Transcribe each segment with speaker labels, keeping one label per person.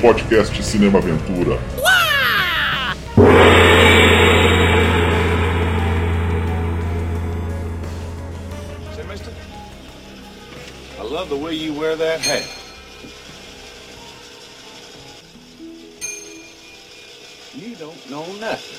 Speaker 1: podcast Cinema Aventura.
Speaker 2: I love the way you wear that hat. You don't know nothing.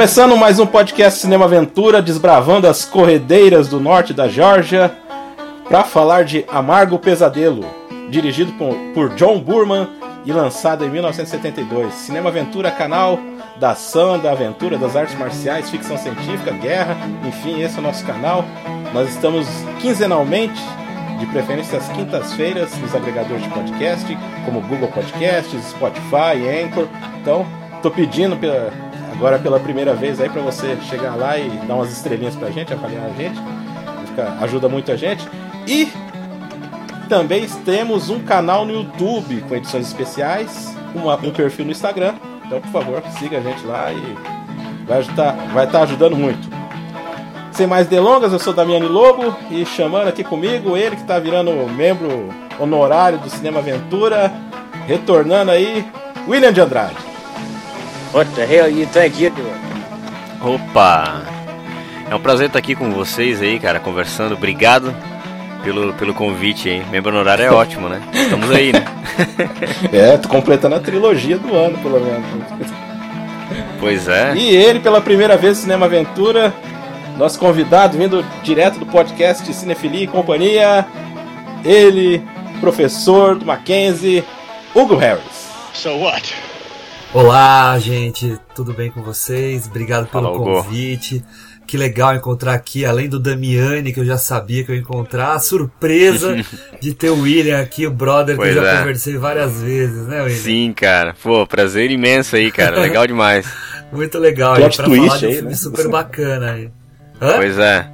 Speaker 3: Começando mais um podcast Cinema Aventura, desbravando as corredeiras do norte da Geórgia, para falar de Amargo Pesadelo, dirigido por, John Burman e lançado em 1972. Cinema Aventura, canal da ação, da aventura, das artes marciais, ficção científica, guerra, enfim, esse é o nosso canal. Nós estamos quinzenalmente, de preferência às quintas-feiras, nos agregadores de podcast, como Google Podcasts, Spotify, Anchor. Então, tô pedindo pela agora pela primeira vez aí para você chegar lá e dar umas estrelinhas pra gente, avaliar a gente. Fica, ajuda muito a gente. E também temos um canal no YouTube com edições especiais, uma, um perfil no Instagram. Então, por favor, siga a gente lá e vai estar vai tá ajudando muito. Sem mais delongas, eu sou Damiani Lobo e chamando aqui comigo ele que está virando membro honorário do Cinema Aventura, retornando aí, William de Andrade.
Speaker 4: What the hell you think you're doing?
Speaker 5: Opa! É um prazer estar aqui com vocês aí, cara, conversando. Obrigado pelo, pelo convite aí. Membro honorário é ótimo, né? Estamos aí, né?
Speaker 3: é, tô completando a trilogia do ano, pelo menos.
Speaker 5: Pois é.
Speaker 3: E ele, pela primeira vez no Cinema Aventura, nosso convidado, vindo direto do podcast Cinefilia e Companhia, ele, professor do Mackenzie, Hugo Harris.
Speaker 2: So what?
Speaker 6: Olá, gente, tudo bem com vocês? Obrigado pelo convite. Que legal encontrar aqui, além do Damiani, que eu já sabia que eu ia encontrar, a surpresa de ter o William aqui, o brother
Speaker 5: Pois
Speaker 6: que eu já
Speaker 5: é.
Speaker 6: conversei várias vezes, né, William?
Speaker 5: Sim, cara. Pô, prazer imenso aí, cara. Legal demais.
Speaker 6: Muito legal,
Speaker 3: Plot
Speaker 6: pra
Speaker 3: twist
Speaker 6: falar de um
Speaker 3: aí,
Speaker 6: filme
Speaker 3: né?
Speaker 6: super bacana aí. Hã?
Speaker 5: Pois é.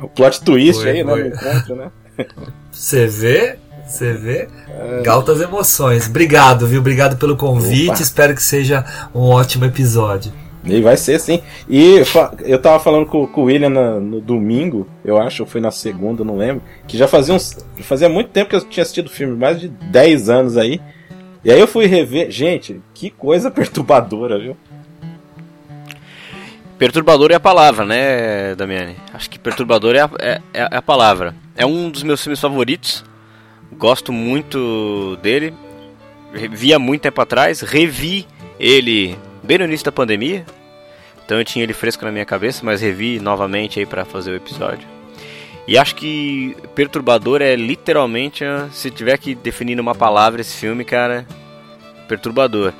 Speaker 3: O plot twist
Speaker 6: Foi,
Speaker 3: aí, né,
Speaker 6: foi.
Speaker 3: né?
Speaker 6: Você vê? Você vê? Galtas emoções. Obrigado, viu? Obrigado pelo convite.
Speaker 3: Opa.
Speaker 6: Espero que seja um ótimo episódio.
Speaker 3: E vai ser sim. E eu tava falando com, com o William na- no domingo, eu acho, ou foi na segunda, não lembro, que já fazia uns. Fazia muito tempo que eu tinha assistido o filme, mais de 10 anos aí. E aí eu fui rever. Gente, que coisa perturbadora, viu?
Speaker 5: Perturbador é a palavra, né, Damiani? Acho que perturbador é a, é- é a palavra. É um dos meus filmes favoritos. Gosto muito dele. Re- Vi há muito tempo atrás. Revi ele bem no início da pandemia. Então eu tinha ele fresco na minha cabeça, mas revi novamente aí pra fazer o episódio. E acho que perturbador é literalmente, ah, se tiver que definir numa palavra esse filme, cara, perturbador.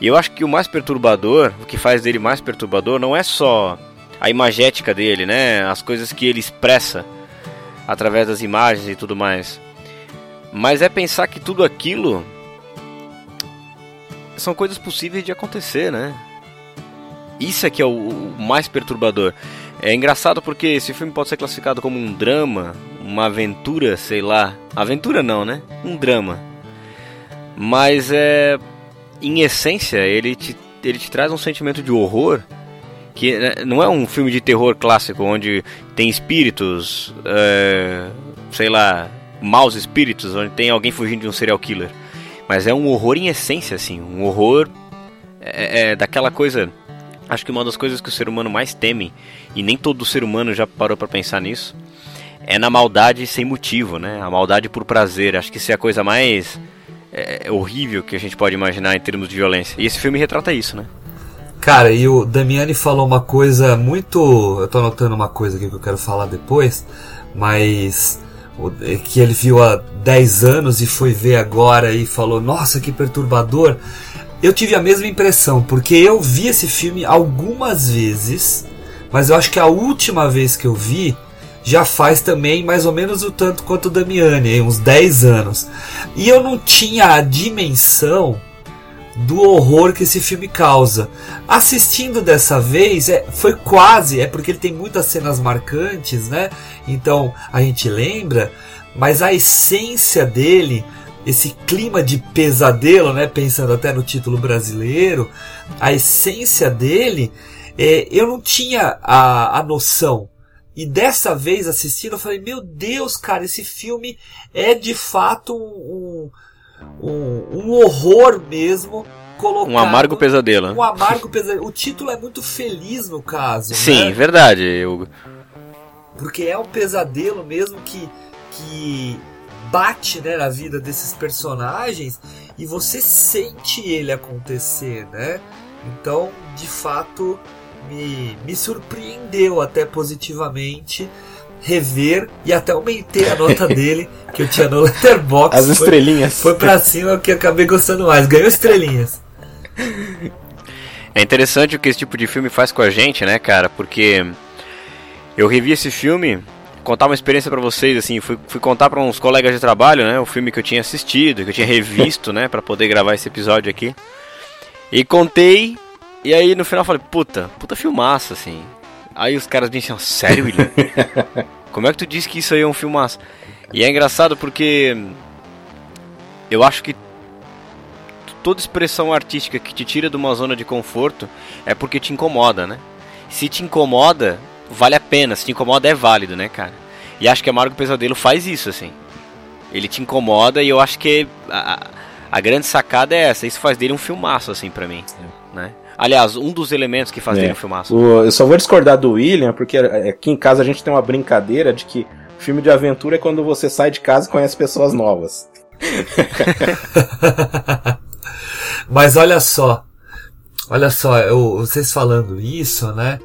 Speaker 5: E eu acho que o mais perturbador, o que faz dele mais perturbador, não é só a imagética dele, né? As coisas que ele expressa através das imagens e tudo mais. Mas é pensar que tudo aquilo são coisas possíveis de acontecer, né? Isso é que é o, o mais perturbador. É engraçado porque esse filme pode ser classificado como um drama, uma aventura, sei lá. Aventura não, né? Um drama. Mas é em essência, ele te, ele te traz um sentimento de horror que né, não é um filme de terror clássico onde tem espíritos, é, sei lá, maus espíritos, onde tem alguém fugindo de um serial killer. Mas é um horror em essência, assim, um horror é, é daquela coisa. Acho que uma das coisas que o ser humano mais teme, e nem todo ser humano já parou pra pensar nisso, é na maldade sem motivo, né? A maldade por prazer. Acho que isso é a coisa mais é, horrível que a gente pode imaginar em termos de violência. E esse filme retrata isso, né?
Speaker 6: Cara, e o Damiani falou uma coisa muito. Eu tô anotando uma coisa aqui que eu quero falar depois, mas. Que ele viu há 10 anos e foi ver agora e falou: Nossa, que perturbador. Eu tive a mesma impressão, porque eu vi esse filme algumas vezes mas eu acho que a última vez que eu vi já faz também mais ou menos o tanto quanto o Damiani, uns 10 anos. E eu não tinha a dimensão do horror que esse filme causa. Assistindo dessa vez, é, foi quase, é porque ele tem muitas cenas marcantes, né? Então a gente lembra, mas a essência dele, esse clima de pesadelo, né? Pensando até no título brasileiro, a essência dele, é, eu não tinha a, a noção. E dessa vez assistindo, eu falei: Meu Deus, cara, esse filme é de fato um, um, um horror mesmo. Colocado,
Speaker 5: Um amargo pesadelo. né?
Speaker 6: Um amargo pesadelo. O título é muito feliz no caso.
Speaker 5: Sim,
Speaker 6: né?
Speaker 5: verdade. Eu,
Speaker 6: Porque é um pesadelo mesmo que, que bate né, na vida desses personagens e você sente ele acontecer, né? Então, de fato, me, me surpreendeu até positivamente rever e até aumentei a nota dele que eu tinha no Letterboxd.
Speaker 3: As
Speaker 6: Foi-
Speaker 3: estrelinhas.
Speaker 6: Foi pra cima que eu acabei gostando mais. Ganhou estrelinhas.
Speaker 5: É interessante o que esse tipo de filme faz com a gente, né, cara? Porque eu revi esse filme, contar uma experiência pra vocês, assim, fui, fui contar pra uns colegas de trabalho, né, o filme que eu tinha assistido, que eu tinha revisto, né, pra poder gravar esse episódio aqui. E contei, e aí no final eu falei, puta, puta filmaço, assim. Aí os caras me disseram, sério, William? Como é que tu disse que isso aí é um filmaço? E é engraçado porque eu acho que toda expressão artística que te tira de uma zona de conforto é porque te incomoda, né? Se te incomoda, vale a pena. Se te incomoda, é válido, né, cara? E acho que Amargo Pesadelo faz isso, assim. Ele te incomoda e eu acho que a, a- grande sacada é essa. Isso faz dele um filmaço, assim, pra mim. Né? Aliás, um dos elementos que faz
Speaker 3: É.
Speaker 5: um filmaço.
Speaker 3: O- eu só vou discordar do William, porque aqui em casa a gente tem uma brincadeira de que filme de aventura é quando você sai de casa e conhece pessoas novas.
Speaker 6: Mas olha só, olha só, eu- vocês falando isso, né?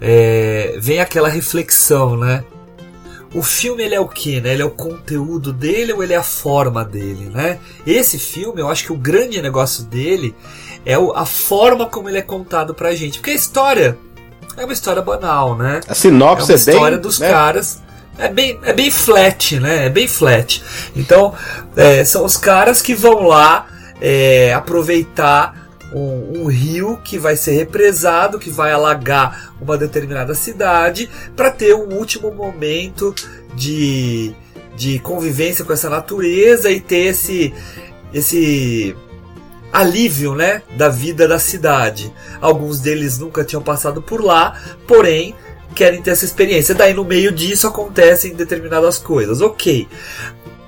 Speaker 6: é, vem aquela reflexão, né? O filme ele é o que, né? Ele é o conteúdo dele ou ele é a forma dele, né? Esse filme, eu acho que o grande negócio dele é a forma como ele é contado pra gente, porque a história é uma história banal, né?
Speaker 3: A
Speaker 6: É
Speaker 3: sinopse
Speaker 6: uma
Speaker 3: é, bem.
Speaker 6: história dos
Speaker 3: né?
Speaker 6: caras. É bem, é bem flat, né? É bem flat. Então, é, são os caras que vão lá é, aproveitar um, um rio que vai ser represado, que vai alagar uma determinada cidade, para ter um último momento de, de convivência com essa natureza e ter esse, esse alívio, né, da vida da cidade. Alguns deles nunca tinham passado por lá, porém querem ter essa experiência. Daí no meio disso acontecem determinadas coisas. Ok.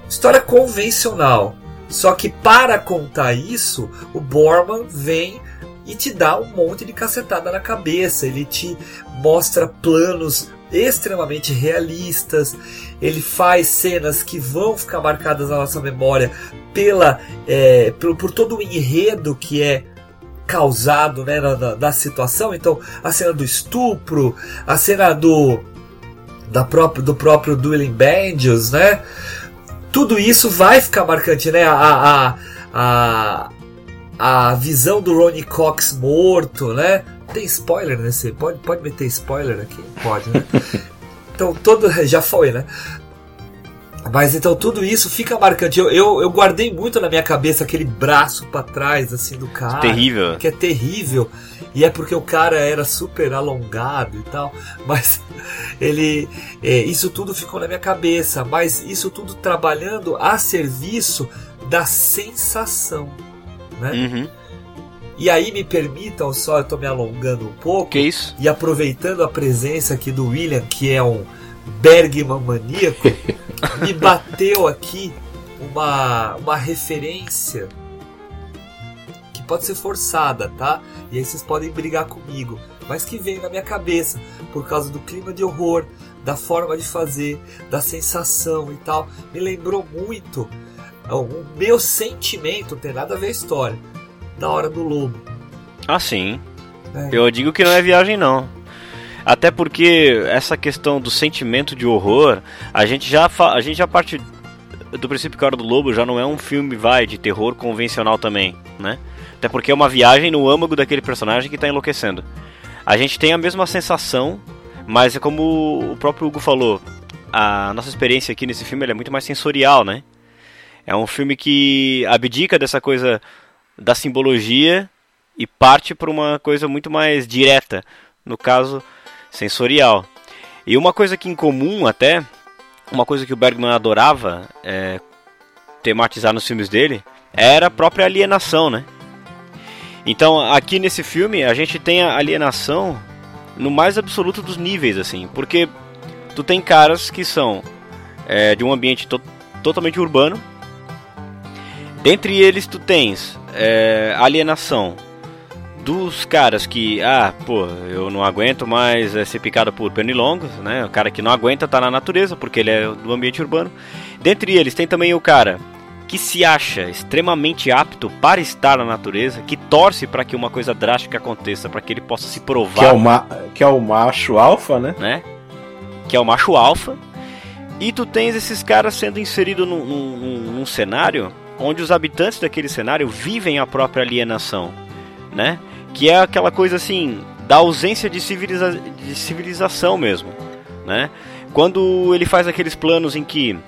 Speaker 6: História convencional. Só que para contar isso, o Borman vem e te dá um monte de cacetada na cabeça. Ele te mostra planos extremamente realistas. Ele faz cenas que vão ficar marcadas na nossa memória pela, é, por, por todo o enredo que é causado né, na, na- na situação. Então, a cena do estupro, a cena do da próprio, do próprio Dueling Banjos, né? Tudo isso vai ficar marcante, né? A, a, a, a visão do Ronnie Cox morto, né? Tem spoiler nesse? Pode, pode meter spoiler aqui? Pode, né? Então, todo. Já foi, né? Mas então tudo isso fica marcante. Eu, eu, eu guardei muito na minha cabeça aquele braço pra trás, assim, do cara.
Speaker 5: Terrível.
Speaker 6: Que é terrível. E é porque o cara era super alongado e tal. Mas ele. é, isso tudo ficou na minha cabeça. Mas isso tudo trabalhando a serviço da sensação. Né?
Speaker 5: Uhum.
Speaker 6: E aí me permitam só, eu tô me alongando um pouco.
Speaker 5: Que isso?
Speaker 6: E aproveitando a presença aqui do William, que é um Bergman maníaco, me bateu aqui uma, uma referência que pode ser forçada, tá? E aí vocês podem brigar comigo, mas que veio na minha cabeça por causa do clima de horror, da forma de fazer, da sensação e tal. Me lembrou muito o meu sentimento, não tem nada a ver a história, da hora do lobo.
Speaker 5: Ah, sim.
Speaker 6: né?
Speaker 5: Eu digo que não é viagem, não. Até porque essa questão do sentimento de horror, a gente já, a gente já parte do princípio que a Hora do Lobo já não é um filme, vai, de terror convencional também, né? Até porque é uma viagem no âmago daquele personagem que tá enlouquecendo. a gente tem a mesma sensação, mas é como o próprio Hugo falou, a nossa experiência aqui nesse filme é muito mais sensorial, né? É um filme que abdica dessa coisa da simbologia e parte para uma coisa muito mais direta, no caso sensorial. E uma coisa que em comum até, uma coisa que o Bergman adorava é, tematizar nos filmes dele, era a própria alienação, né? Então aqui nesse filme a gente tem a alienação no mais absoluto dos níveis, assim, porque tu tem caras que são é, de um ambiente to totalmente urbano. Dentre eles tu tens é, alienação dos caras que, ah, pô, eu não aguento mais ser picado por pernilongos, né? O cara que não aguenta tá na natureza porque ele é do ambiente urbano. Dentre eles tem também o cara que se acha extremamente apto para estar na natureza, que torce para que uma coisa drástica aconteça, para que ele possa se provar.
Speaker 3: Que é o, ma que é o macho alfa, né?
Speaker 5: né? Que é o macho alfa. E tu tens esses caras sendo inseridos num, num, num cenário onde os habitantes daquele cenário vivem a própria alienação, né? Que é aquela coisa assim da ausência de, civiliza de civilização mesmo, né? Quando ele faz aqueles planos em que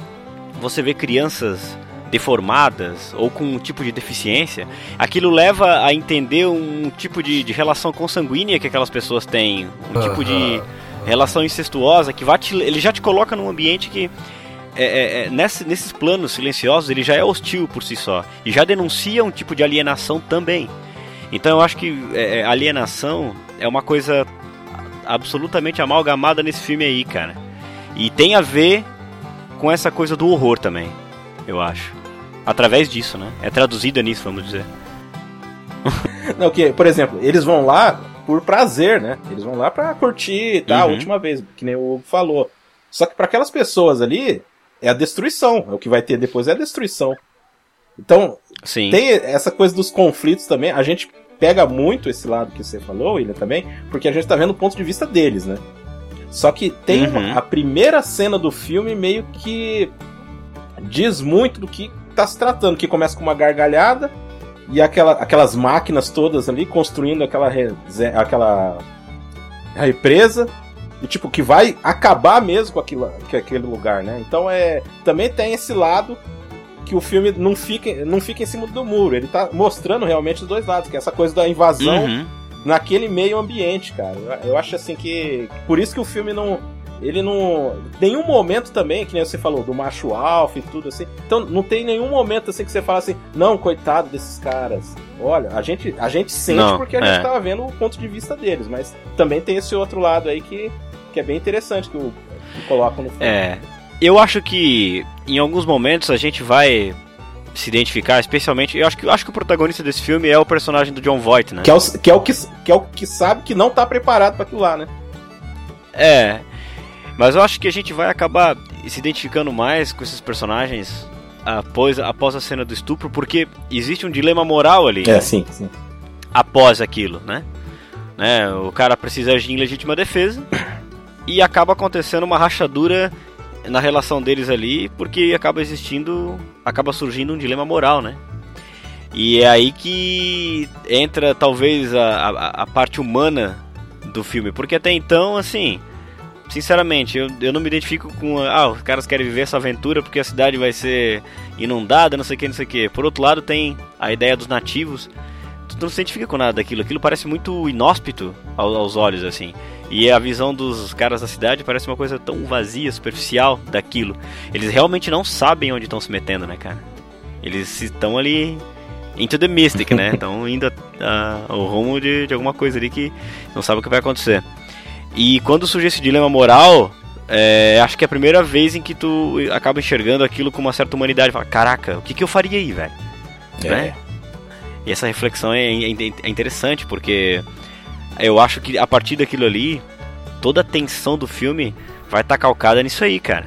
Speaker 5: você vê crianças deformadas ou com um tipo de deficiência, aquilo leva a entender um tipo de, de relação consanguínea que aquelas pessoas têm, um tipo de relação incestuosa que vai te, ele já te coloca num ambiente que é, é, é, nesse, nesses planos silenciosos ele já é hostil por si só e já denuncia um tipo de alienação também. Então eu acho que é, é, alienação é uma coisa absolutamente amalgamada nesse filme aí, cara. E tem a ver com essa coisa do horror também, eu acho. Através disso, né? É traduzida nisso, vamos dizer.
Speaker 3: Não, que, por exemplo, eles vão lá por prazer, né? Eles vão lá pra curtir, tá? Uhum. A última vez, que nem o Hugo falou. Só que para aquelas pessoas ali, é a destruição. É o que vai ter depois é a destruição. Então,
Speaker 5: Sim.
Speaker 3: tem essa coisa dos conflitos também. A gente pega muito esse lado que você falou, William, também, porque a gente tá vendo o ponto de vista deles, né? Só que tem uhum. uma, a primeira cena do filme meio que diz muito do que tá se tratando, que começa com uma gargalhada e aquela, aquelas máquinas todas ali construindo aquela, aquela represa e tipo que vai acabar mesmo com aquilo, com aquele lugar, né? Então é também tem esse lado que o filme não fica, não fica em cima do muro. Ele tá mostrando realmente os dois lados, que é essa coisa da invasão uhum. naquele meio ambiente, cara. Eu, eu acho assim que. Por isso que o filme não. Ele não. Nenhum momento também, que nem você falou, do macho alfa e tudo assim. Então não tem nenhum momento assim que você fala assim, não, coitado desses caras. Olha, a gente, a gente sente não, porque a é. gente tava vendo o ponto de vista deles, mas também tem esse outro lado aí que, que é bem interessante que, o, que colocam no filme.
Speaker 5: É. Eu acho que em alguns momentos a gente vai se identificar, especialmente. Eu acho que, eu acho que o protagonista desse filme é o personagem do John Voight, né?
Speaker 3: Que é o que, é o que, que, é o que sabe que não tá preparado para aquilo lá, né?
Speaker 5: É. Mas eu acho que a gente vai acabar se identificando mais com esses personagens após, após a cena do estupro, porque existe um dilema moral ali.
Speaker 3: É, sim, sim.
Speaker 5: Após aquilo, né? né? O cara precisa agir em legítima defesa e acaba acontecendo uma rachadura na relação deles ali, porque acaba existindo, acaba surgindo um dilema moral, né? E é aí que entra talvez a, a, a parte humana do filme, porque até então, assim, sinceramente, eu, eu não me identifico com. Ah, os caras querem viver essa aventura porque a cidade vai ser inundada, não sei o que, não sei o que. Por outro lado, tem a ideia dos nativos. Não se identifica com nada daquilo. Aquilo parece muito inóspito aos, aos olhos, assim. E a visão dos caras da cidade parece uma coisa tão vazia, superficial daquilo. Eles realmente não sabem onde estão se metendo, né, cara? Eles estão ali into the mystic, né? Estão indo ao rumo de, de alguma coisa ali que não sabe o que vai acontecer. E quando surge esse dilema moral, é, acho que é a primeira vez em que tu acaba enxergando aquilo com uma certa humanidade. Fala, caraca, o que, que eu faria aí, velho? É. Né? E essa reflexão é, é, é interessante, porque eu acho que a partir daquilo ali, toda a tensão do filme vai estar tá calcada nisso aí, cara.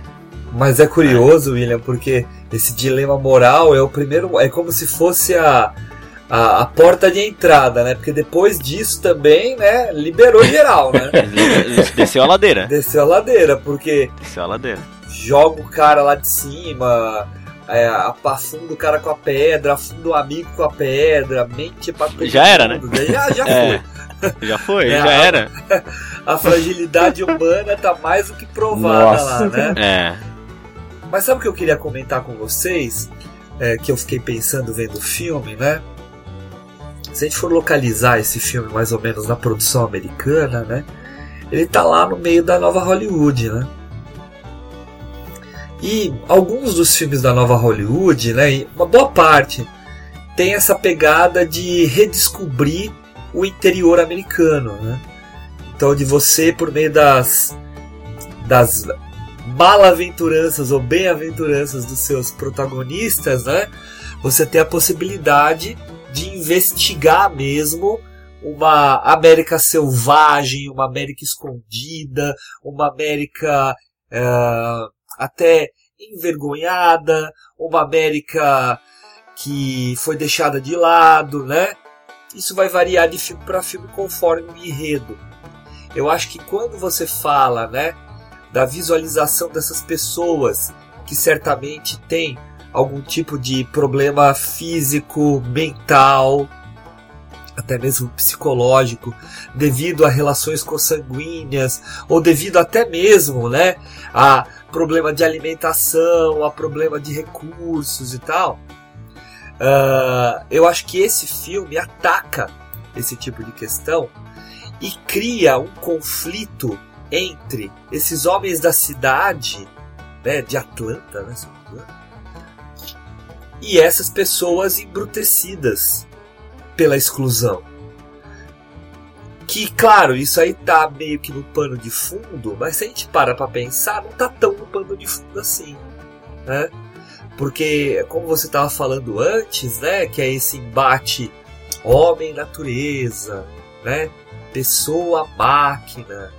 Speaker 6: Mas é curioso, é. William, porque esse dilema moral é o primeiro. É como se fosse a, a, a, porta de entrada, né? Porque depois disso também, né? Liberou geral, né?
Speaker 5: Desceu a ladeira.
Speaker 6: Desceu a ladeira, porque.
Speaker 5: Desceu a ladeira.
Speaker 6: Joga o cara lá de cima. É, afunda o cara com a pedra, afunda o amigo com a pedra, mente pra
Speaker 5: Já era, né?
Speaker 6: Já, já é. foi.
Speaker 5: Já foi,
Speaker 6: É,
Speaker 5: já
Speaker 6: a-
Speaker 5: era.
Speaker 6: A fragilidade humana tá mais do que provada
Speaker 3: Nossa.
Speaker 6: lá, né?
Speaker 5: É.
Speaker 6: Mas sabe o que eu queria comentar com vocês? É, que eu fiquei pensando vendo o filme, né? Se a gente for localizar esse filme mais ou menos na produção americana, né? Ele tá lá no meio da nova Hollywood, né? E alguns dos filmes da nova Hollywood, né? Uma boa parte tem essa pegada de redescobrir o interior americano, né? Então de você por meio das das malaventuranças ou bem-aventuranças dos seus protagonistas, né? Você tem a possibilidade de investigar mesmo uma América selvagem, uma América escondida, uma América eh, até envergonhada, uma América que foi deixada de lado, né? Isso vai variar de filme para filme conforme o enredo. Eu acho que quando você fala, né, da visualização dessas pessoas que certamente têm algum tipo de problema físico, mental, até mesmo psicológico, devido a relações consanguíneas ou devido até mesmo, né, a problema de alimentação, a problema de recursos e tal. ah, eu acho que esse filme ataca esse tipo de questão e cria um conflito entre esses homens da cidade, né, de Atlanta, né, e essas pessoas embrutecidas pela exclusão. Que, claro, isso aí tá meio que no pano de fundo, mas se a gente para pra pensar, não tá tão no pano de fundo assim, né? Porque, como você estava falando antes, né, que é esse embate homem-natureza, né, pessoa-máquina,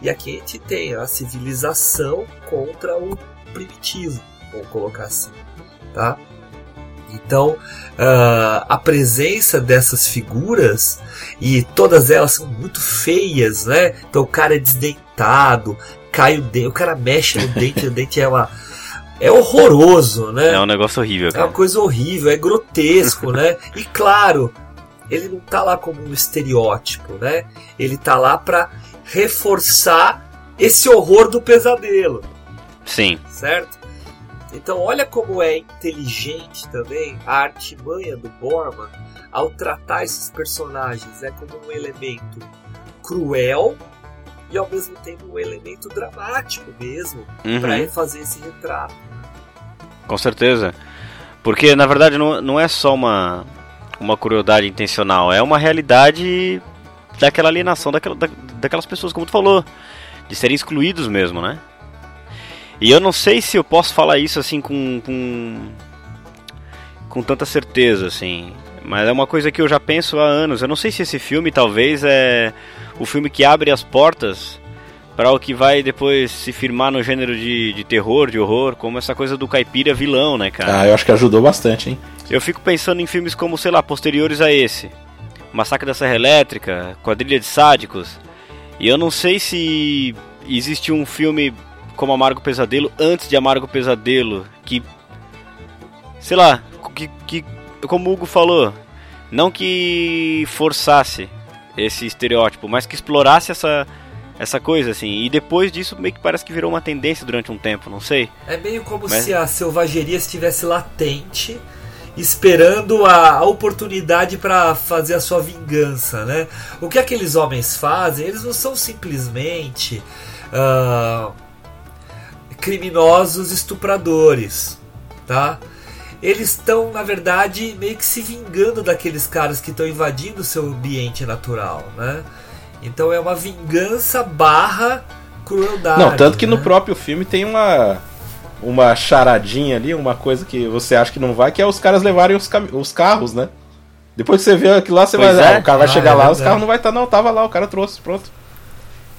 Speaker 6: e aqui a gente tem a civilização contra o primitivo, vamos colocar assim, tá? Então, ah, a presença dessas figuras, e todas elas são muito feias, né? Então o cara é desdentado, cai o dente, o cara mexe no dente, o dente é uma. É horroroso, né?
Speaker 5: É um negócio horrível,
Speaker 6: É
Speaker 5: cara.
Speaker 6: uma coisa horrível, é grotesco, né? E claro, ele não tá lá como um estereótipo, né? Ele tá lá pra reforçar esse horror do pesadelo,
Speaker 5: Sim.
Speaker 6: certo? Então olha como é inteligente também a artimanha do Borman ao tratar esses personagens, é como um elemento cruel e ao mesmo tempo um elemento dramático mesmo,
Speaker 5: Uhum.
Speaker 6: pra fazer esse retrato.
Speaker 5: Com certeza. Porque, na verdade, não, não é só uma, uma crueldade intencional, é uma realidade daquela alienação daquela, da- daquelas pessoas, como tu falou, de serem excluídos mesmo, né? E eu não sei se eu posso falar isso assim com, com, com tanta certeza, assim. Mas é uma coisa que eu já penso há anos. Eu não sei se esse filme talvez é o filme que abre as portas para o que vai depois se firmar no gênero de, de terror, de horror, como essa coisa do caipira vilão, né, cara?
Speaker 3: Ah, eu acho que ajudou bastante, hein?
Speaker 5: Eu fico pensando em filmes como, sei lá, posteriores a esse. Massacre da Serra Elétrica, Quadrilha de Sádicos. E eu não sei se existe um filme como Amargo Pesadelo antes de Amargo Pesadelo que sei lá, que, que como o Hugo falou, não que forçasse esse estereótipo, mas que explorasse essa essa coisa assim. E depois disso meio que parece que virou uma tendência durante um tempo, não sei.
Speaker 6: É meio como
Speaker 5: Mas-
Speaker 6: se a selvageria estivesse latente, esperando a, a oportunidade para fazer a sua vingança, né? O que aqueles homens fazem, eles não são simplesmente ah, criminosos estupradores, tá? Eles estão, na verdade, meio que se vingando daqueles caras que estão invadindo o seu ambiente natural, né? Então é uma vingança barra crueldade.
Speaker 3: Não, tanto que no
Speaker 6: né?
Speaker 3: próprio filme tem uma uma charadinha ali, uma coisa que você acha que não vai, que é os caras levarem os, os carros, né? Depois que você vê aquilo lá, você
Speaker 5: Pois
Speaker 3: vai.
Speaker 5: é.
Speaker 3: ah, o cara vai
Speaker 6: Ah,
Speaker 3: chegar
Speaker 6: é
Speaker 3: lá, os
Speaker 6: verdade.
Speaker 3: carros não vai estar, não, tava lá, o cara trouxe, pronto.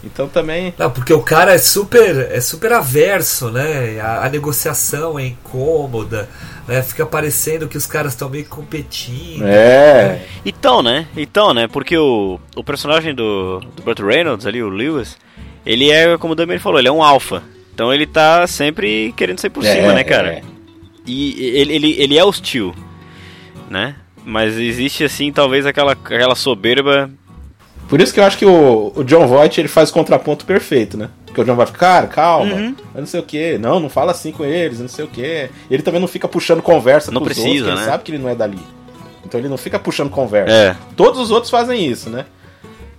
Speaker 3: Então também.
Speaker 6: Não, porque o cara é super, é super averso, né? A, a negociação é incômoda, né? Fica parecendo que os caras estão meio competindo.
Speaker 3: É.
Speaker 5: Então, né? Então, né? Porque o, o personagem do, do Burt Reynolds ali, o Lewis, ele é, como o Damian falou, ele é um alfa. Então ele tá sempre querendo sair por
Speaker 3: É,
Speaker 5: cima, né, cara?
Speaker 3: é.
Speaker 5: E ele, ele, ele é hostil, né? Mas existe, assim, talvez aquela, aquela soberba
Speaker 3: Por isso que eu acho que o, o John Voight ele faz o contraponto perfeito, né? Porque o John vai ficar, cara, calma,
Speaker 5: Uhum.
Speaker 3: não sei o que, não, não fala assim com eles, não sei o que. Ele também não fica puxando conversa
Speaker 5: Não
Speaker 3: com os
Speaker 5: precisa,
Speaker 3: outros, porque
Speaker 5: né?
Speaker 3: ele sabe que ele não é dali. Então ele não fica puxando conversa.
Speaker 5: É.
Speaker 3: Todos os outros fazem isso, né?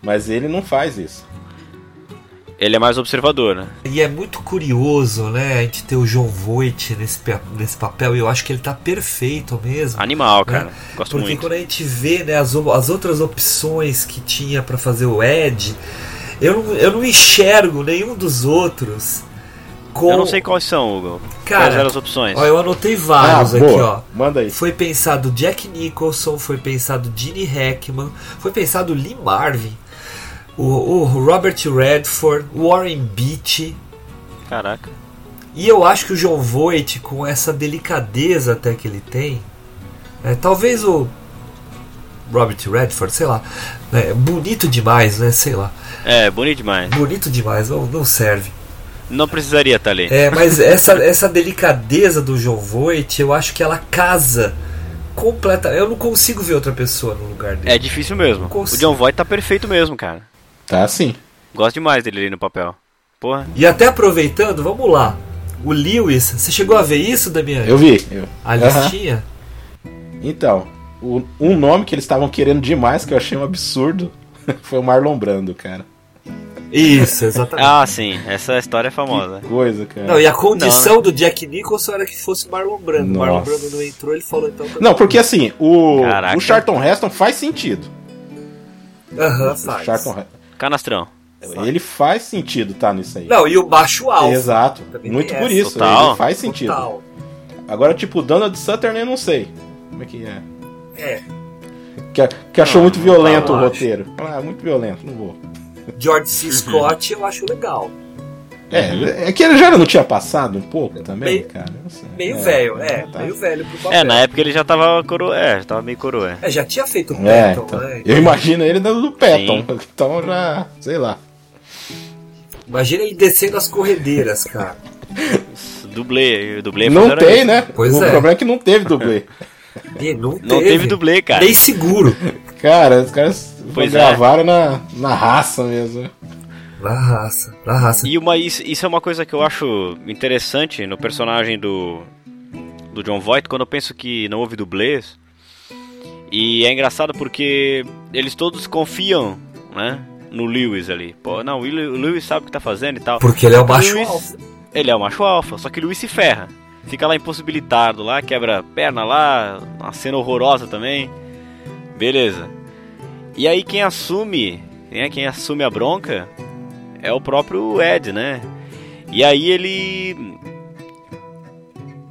Speaker 3: Mas ele não faz isso.
Speaker 5: Ele é mais observador, né?
Speaker 6: E é muito curioso, né, a gente ter o John Voight nesse, nesse papel e eu acho que ele tá perfeito mesmo.
Speaker 5: Animal, cara.
Speaker 6: né?
Speaker 5: Gosto
Speaker 6: Porque
Speaker 5: muito.
Speaker 6: quando a gente vê né, as, as outras opções que tinha pra fazer o Ed, eu não, eu não enxergo nenhum dos outros com.
Speaker 5: Eu não sei quais são, Hugo.
Speaker 6: Cara,
Speaker 5: quais eram as opções?
Speaker 6: Ó, eu anotei vários
Speaker 3: ah,
Speaker 6: aqui, ó.
Speaker 3: Manda aí.
Speaker 6: Foi pensado Jack Nicholson, foi pensado Gene Hackman, foi pensado Lee Marvin, o, o Robert Redford, Warren Beatty.
Speaker 5: Caraca.
Speaker 6: E eu acho que o John Voight, com essa delicadeza até que ele tem, é, talvez o Robert Redford, sei lá, né, bonito demais, né? Sei lá,
Speaker 5: É, bonito demais.
Speaker 6: bonito demais, não, não serve.
Speaker 5: Não precisaria estar ali.
Speaker 6: É, mas essa, essa delicadeza do John Voight, eu acho que ela casa completa. Eu não consigo ver outra pessoa no lugar dele.
Speaker 5: É difícil mesmo. O. John Voight tá perfeito mesmo, cara.
Speaker 3: Tá assim.
Speaker 5: Gosto demais dele ali no papel. Porra.
Speaker 6: E até aproveitando, vamos lá. O Lewis, você chegou a ver isso, Damian?
Speaker 3: Eu vi. Eu...
Speaker 6: A listinha?
Speaker 3: Então, o- um nome que eles estavam querendo demais, que eu achei um absurdo, foi o Marlon Brando, cara.
Speaker 6: Isso, exatamente.
Speaker 5: Ah, sim. Essa história é famosa.
Speaker 3: Coisa, cara.
Speaker 6: Não, e a condição do Jack Nicholson era que fosse Marlon Brando.
Speaker 3: Nossa.
Speaker 6: Marlon Brando não entrou, ele falou então.
Speaker 3: Não, porque assim, o,
Speaker 5: Caraca.
Speaker 3: o Charlton Heston faz sentido.
Speaker 6: Aham,
Speaker 3: O
Speaker 6: faz.
Speaker 3: Charlton
Speaker 5: Canastrão.
Speaker 3: ele faz sentido tá nisso aí.
Speaker 6: Não, e o baixo alto.
Speaker 3: Exato. Muito por
Speaker 6: essa.
Speaker 3: isso.
Speaker 5: Total.
Speaker 3: Ele faz sentido.
Speaker 6: Total.
Speaker 3: Agora, tipo, o Donald Sutherland eu não sei. Como é que é?
Speaker 6: É.
Speaker 3: Que, que achou muito violento o roteiro. Ah, muito violento, não vou.
Speaker 6: George C. Scott eu acho legal.
Speaker 3: É, é que ele já não tinha passado um pouco também,
Speaker 6: Meio-
Speaker 3: cara. Não sei.
Speaker 6: Meio
Speaker 3: É,
Speaker 6: velho, é.
Speaker 3: tá.
Speaker 6: Meio velho pro papel.
Speaker 5: É, na época ele já tava coroa. É, já tava meio coroa.
Speaker 6: É, já tinha feito o
Speaker 3: É,
Speaker 6: Patton,
Speaker 3: então,
Speaker 6: né?
Speaker 3: eu imagino ele dando do Patton.
Speaker 5: Sim.
Speaker 3: Então já, sei lá.
Speaker 6: Imagina ele descendo as corredeiras, cara.
Speaker 5: Dublê. Dublê
Speaker 3: Não tem,
Speaker 5: isso.
Speaker 3: né?
Speaker 6: Pois
Speaker 3: o
Speaker 6: é.
Speaker 3: problema é que não teve dublê.
Speaker 6: E não,
Speaker 5: Não teve dublê, cara.
Speaker 6: Nem seguro.
Speaker 3: Cara, os caras
Speaker 5: Pois é.
Speaker 3: gravaram na, na raça mesmo.
Speaker 6: Na raça, na raça.
Speaker 5: E uma, isso, isso é uma coisa que eu acho interessante no personagem do, do John Voight, quando eu penso que não houve dublês. E é engraçado porque eles todos confiam, né? No Lewis ali. Pô, não, o Lewis sabe o que tá fazendo e tal.
Speaker 6: Porque ele é o macho
Speaker 5: Lewis-
Speaker 6: alfa.
Speaker 5: Ele é o macho alfa, só que o Lewis se ferra. Fica lá impossibilitado lá, quebra a perna lá, uma cena horrorosa também. Beleza. E aí quem assume, né, quem assume a bronca é o próprio Ed, né? E aí ele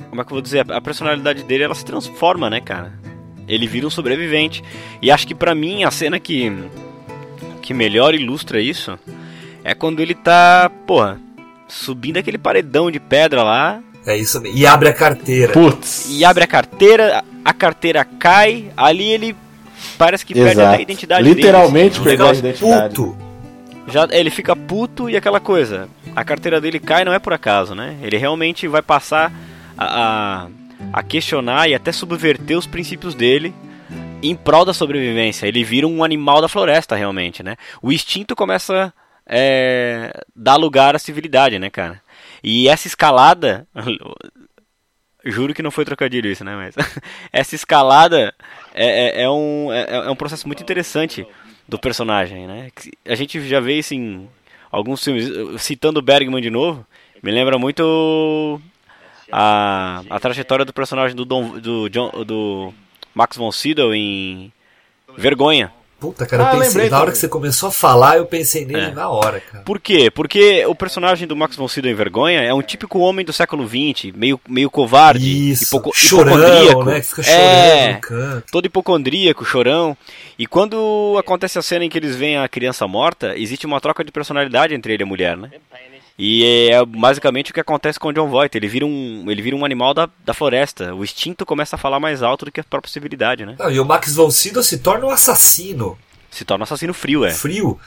Speaker 5: como é que eu vou dizer, a personalidade dele ela se transforma, né, cara? Ele vira um sobrevivente. E acho que pra mim a cena que que melhor ilustra isso é quando ele tá, porra, subindo aquele paredão de pedra lá
Speaker 6: É isso mesmo. E abre a carteira.
Speaker 3: Putz.
Speaker 5: e abre a carteira, a carteira cai, ali ele parece que perde até a
Speaker 3: Exato.
Speaker 5: identidade
Speaker 3: Literalmente
Speaker 5: dele. assim, um
Speaker 3: perdeu a identidade.
Speaker 6: Puto.
Speaker 5: Já, ele fica puto e aquela coisa. A carteira dele cai não é por acaso, né? Ele realmente vai passar a, a, a questionar e até subverter os princípios dele em prol da sobrevivência. Ele vira um animal da floresta, realmente, né? O instinto começa a dar lugar à civilidade, né, cara? E essa escalada. Juro que não foi trocadilho isso, né? Mas essa escalada é, é, é um, é, é um processo muito interessante do personagem, né? A gente já vê isso em alguns filmes. Citando Bergman de novo, me lembra muito a, a trajetória do personagem do, Dom, do, John, do Max von Sydow em Vergonha.
Speaker 6: Puta, cara,
Speaker 3: Ah,
Speaker 6: eu pensei,
Speaker 3: lembrei
Speaker 6: na hora
Speaker 3: também.
Speaker 6: que você começou a falar, eu pensei nele
Speaker 5: É.
Speaker 6: na hora, cara.
Speaker 5: Por quê? Porque o personagem do Max von Sydow em Vergonha é um típico homem do século XX, meio, meio covarde,
Speaker 6: Isso,
Speaker 5: hipoco-
Speaker 6: chorão,
Speaker 5: hipocondríaco.
Speaker 6: né? Fica chorando
Speaker 5: é,
Speaker 6: no canto.
Speaker 5: todo hipocondríaco, chorão. E quando acontece a cena em que eles veem a criança morta, existe uma troca de personalidade entre ele e a mulher, né? E é basicamente o que acontece com o John Voight. Ele vira um, ele vira um animal da, da floresta. O instinto começa a falar mais alto do que a própria civilidade, né?
Speaker 6: Não, e o Max von Sydow se torna um assassino
Speaker 5: Se torna um assassino frio, é.
Speaker 6: frio.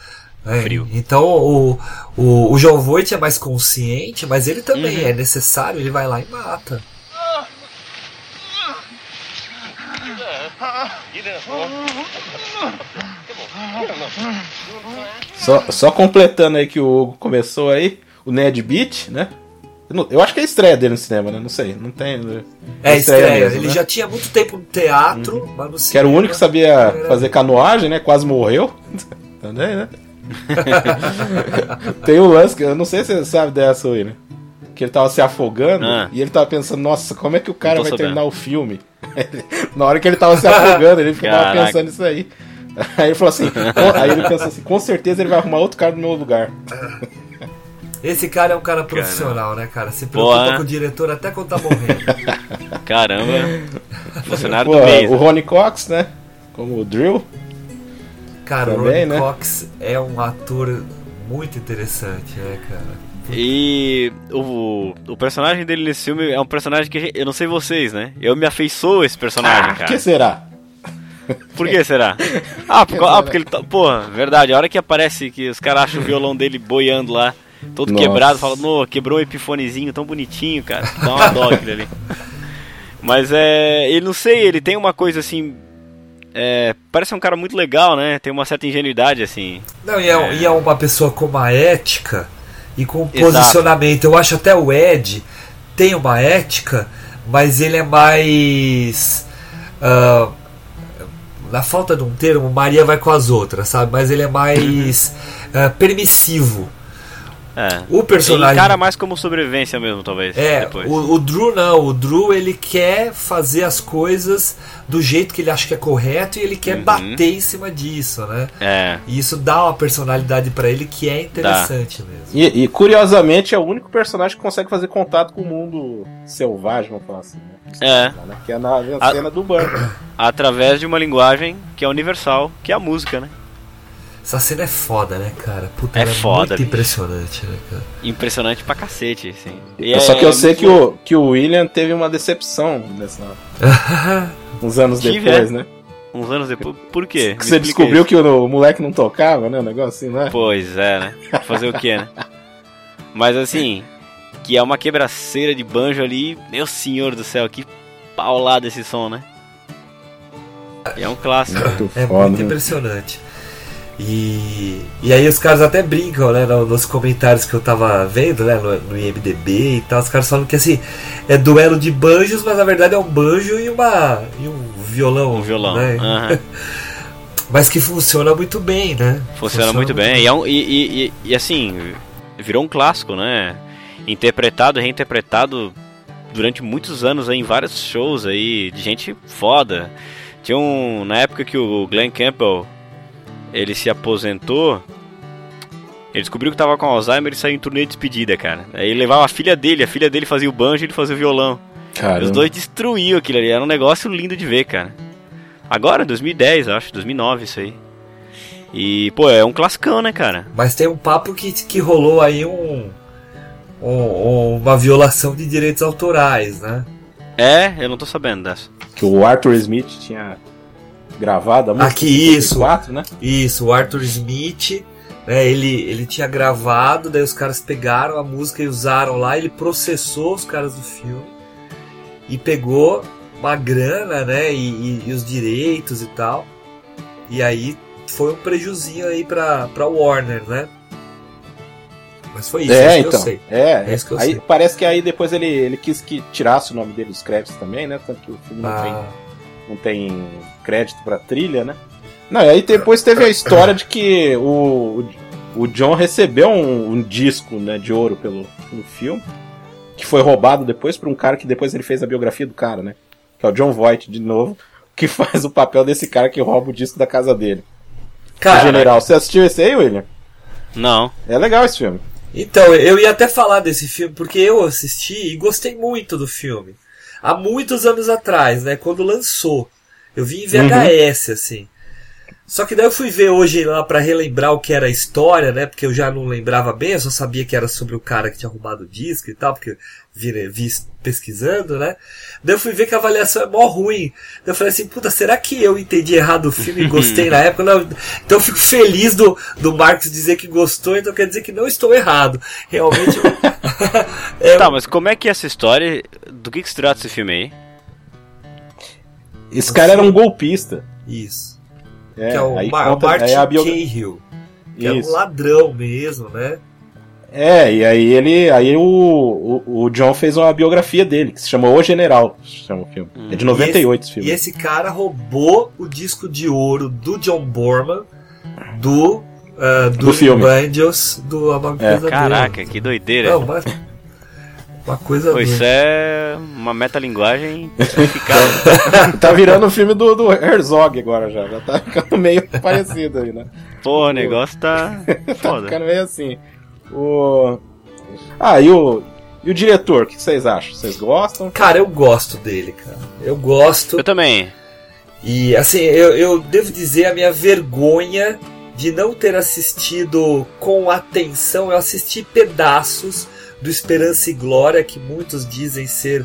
Speaker 6: né?
Speaker 5: Frio.
Speaker 6: Então o, o, o John Voight é mais consciente, mas ele também
Speaker 5: Uhum.
Speaker 6: é necessário, ele vai lá e mata.
Speaker 3: Só, só completando aí que o Hugo começou aí, o Ned Beat, né? Eu, acho que é a estreia dele no cinema, né? Não sei, não tem. né?
Speaker 6: É estreia.
Speaker 3: mesmo,
Speaker 6: Ele
Speaker 3: né?
Speaker 6: já tinha muito tempo no teatro, mas no
Speaker 3: Que era o único que sabia
Speaker 6: Era-
Speaker 3: fazer canoagem, né? Quase morreu. Também, né? Tem o lance, que eu não sei se você sabe dessa, William. Que ele tava se afogando
Speaker 5: Ah.
Speaker 3: e ele tava pensando, nossa, como é que o cara vai
Speaker 5: sabendo.
Speaker 3: terminar o filme? Na hora que ele tava se afogando, ele ficava
Speaker 5: Caraca.
Speaker 3: pensando nisso aí. Aí ele falou assim, com- aí ele pensou assim, com certeza ele vai arrumar outro cara no meu lugar.
Speaker 6: Esse cara é um cara profissional, né, cara? Se preocupa
Speaker 5: Porra.
Speaker 6: com o diretor até quando tá morrendo.
Speaker 5: Caramba. Funcionário
Speaker 3: Pô,
Speaker 5: do mês.
Speaker 3: o Ronnie Cox, né? Como o Drill.
Speaker 6: Cara, o
Speaker 3: Também,
Speaker 6: Ronnie
Speaker 3: né?
Speaker 6: Cox é um ator muito interessante, né, cara?
Speaker 5: E o, o personagem dele nesse filme é um personagem que eu não sei vocês, né? Eu me afeiçoo a esse personagem,
Speaker 3: Ah,
Speaker 5: cara.
Speaker 3: que será?
Speaker 5: Por que será? Ah, por- ah, porque ele tá. Porra, verdade. A hora que aparece que os caras acham o violão dele boiando lá, todo
Speaker 3: Nossa.
Speaker 5: quebrado, fala, no, quebrou um epifonezinho tão bonitinho, cara. Dá uma dó aquele ali. Mas é. Ele não sei, ele tem uma coisa assim. É, parece um cara muito legal, né? Tem uma certa ingenuidade, assim.
Speaker 6: Não, e é, e é uma pessoa com uma ética e com um
Speaker 5: Exato.
Speaker 6: posicionamento. Eu acho até o Ed tem uma ética, mas ele é mais. ah, na falta de um termo, Maria vai com as outras, sabe? Mas ele é mais ah, permissivo.
Speaker 5: É.
Speaker 6: O
Speaker 5: Ele
Speaker 6: personagem.
Speaker 5: encara mais como sobrevivência mesmo, talvez.
Speaker 6: É, o, o Drew não, o Drew ele quer fazer as coisas do jeito que ele acha que é correto e ele quer
Speaker 5: Uhum.
Speaker 6: bater em cima disso, né?
Speaker 5: É.
Speaker 6: E isso dá uma personalidade pra ele que é interessante mesmo.
Speaker 3: E, e, curiosamente é o único personagem que consegue fazer contato com o mundo selvagem, vamos falar assim, né?
Speaker 5: É.
Speaker 3: Que é na, na
Speaker 5: A-
Speaker 3: cena do banco.
Speaker 5: Através de uma linguagem que é universal, que é a música, né?
Speaker 6: Essa cena é foda, né, cara? Puta,
Speaker 5: É
Speaker 6: ela
Speaker 5: foda,
Speaker 6: muito
Speaker 5: bicho.
Speaker 6: impressionante, né, cara?
Speaker 5: Impressionante pra cacete. E
Speaker 3: Só
Speaker 5: é-
Speaker 3: que eu sei que o, que o William teve uma decepção nessa, uns anos
Speaker 5: Tive,
Speaker 3: depois,
Speaker 5: é?
Speaker 3: né?
Speaker 5: Uns anos depois. Por quê?
Speaker 3: Que
Speaker 5: Me
Speaker 3: você descobriu
Speaker 5: isso.
Speaker 3: que o, o moleque não tocava, né? Um negócio assim, né?
Speaker 5: Pois é, né? Fazer o quê, né? Mas assim, que é uma quebraceira de banjo ali. Meu senhor do céu, que paulada esse som, né? E é um clássico.
Speaker 3: Muito
Speaker 6: É
Speaker 3: foda.
Speaker 6: muito impressionante. E, e aí os caras até brincam, né, no- nos comentários que eu tava vendo, né, no, no IMDB e tal, os caras falam que assim, é duelo de banjos, mas na verdade é um banjo e uma e um violão,
Speaker 5: Um violão.
Speaker 6: né?
Speaker 5: Aham.
Speaker 6: Mas que funciona muito bem, né?
Speaker 5: Funciona muito bem. E, é um- e- e- e- e, assim, virou um clássico, né? Interpretado, reinterpretado durante muitos anos aí, em vários shows aí, de gente foda. Tinha um. Na época que o Glenn Campbell ele se aposentou. Ele descobriu que tava com Alzheimer e saiu em turnê de despedida, cara. Aí ele levava a filha dele, a filha dele fazia o banjo e ele fazia o violão.
Speaker 3: Caramba.
Speaker 5: os dois destruíam aquilo ali, era um negócio lindo de ver, cara. Agora, 2010, eu acho, 2009 isso aí. E, pô, é um classicão, né, cara?
Speaker 6: Mas tem um papo que, que rolou aí um, um- uma violação de direitos autorais, né?
Speaker 5: É, eu não tô sabendo dessa.
Speaker 3: Que o Arthur Smith tinha gravado a música.
Speaker 6: Ah, que
Speaker 3: em
Speaker 6: isso.
Speaker 3: 54, né?
Speaker 6: Isso, o Arthur Smith, né, ele, ele tinha gravado, daí os caras pegaram a música e usaram lá, ele processou os caras do filme e pegou uma grana, né, e, e- e os direitos e tal. E aí foi um prejuzinho aí pra, pra Warner, né? Mas foi isso,
Speaker 3: é,
Speaker 6: isso que
Speaker 3: então.
Speaker 6: eu sei.
Speaker 3: É,
Speaker 6: É isso que eu
Speaker 3: aí
Speaker 6: sei.
Speaker 3: parece que aí depois ele, ele quis que tirasse o nome dele dos créditos também, né? Tanto que o filme não, tem,
Speaker 6: Ah,
Speaker 3: não tem crédito pra trilha, né? Não, e aí depois teve a história de que o, o John recebeu um, um disco né, de ouro pelo, pelo filme, que foi roubado depois por um cara que depois ele fez a biografia do cara, né? Que é o John Voight, de novo, que faz o papel desse cara que rouba o disco da casa dele. o
Speaker 6: cara,
Speaker 3: General, você assistiu esse aí, William?
Speaker 5: Não.
Speaker 3: É legal esse filme.
Speaker 6: Então, eu ia até falar desse filme, porque eu assisti e gostei muito do filme. Há muitos anos atrás, né? Quando lançou. Eu vi em VHS, assim. Só que daí eu fui ver hoje lá pra relembrar o que era a história, né? Porque eu já não lembrava bem, eu só sabia que era sobre o cara que tinha roubado o disco e tal, porque eu vi, vi pesquisando, né? Daí eu fui ver que a avaliação é mó ruim. Daí eu falei assim, puta, será que eu entendi errado o filme e gostei na época? Não, então eu fico feliz do, do Marcos dizer que gostou, então quer dizer que não estou errado. Realmente. é,
Speaker 5: Tá, mas como é que é essa história? Do que, que se trata esse filme aí?
Speaker 3: Esse cara era um golpista.
Speaker 6: Isso.
Speaker 3: É,
Speaker 6: que é o,
Speaker 3: aí
Speaker 6: Mar
Speaker 3: conta-
Speaker 6: o Martin
Speaker 3: aí a bio-
Speaker 6: Cahill. Que é um
Speaker 3: Isso.
Speaker 6: ladrão mesmo, né?
Speaker 3: É, e aí ele. Aí o, o, o John fez uma biografia dele, que se chama O General. se Chama o filme. É de 98 esse filme.
Speaker 6: E esse cara roubou o disco de ouro do John Borman do, ah, do,
Speaker 3: Do filme.
Speaker 6: Angels do Amor
Speaker 3: É.
Speaker 5: Caraca, que doideira.
Speaker 6: Não, mas uma coisa
Speaker 5: Pô, isso
Speaker 6: doida.
Speaker 5: é uma metalinguagem personificada.
Speaker 3: tá virando o filme do, do Herzog agora já. Já tá ficando meio parecido aí, né?
Speaker 5: Pô, o negócio tá
Speaker 3: Tá
Speaker 5: foda.
Speaker 3: ficando meio assim. O. Ah, e o. E o diretor, o que vocês acham? Vocês gostam?
Speaker 6: Cara, eu gosto dele, cara. Eu gosto.
Speaker 5: Eu também.
Speaker 6: E assim, eu, eu devo dizer a minha vergonha de não ter assistido com atenção. Eu assisti pedaços do Esperança e Glória, que muitos dizem ser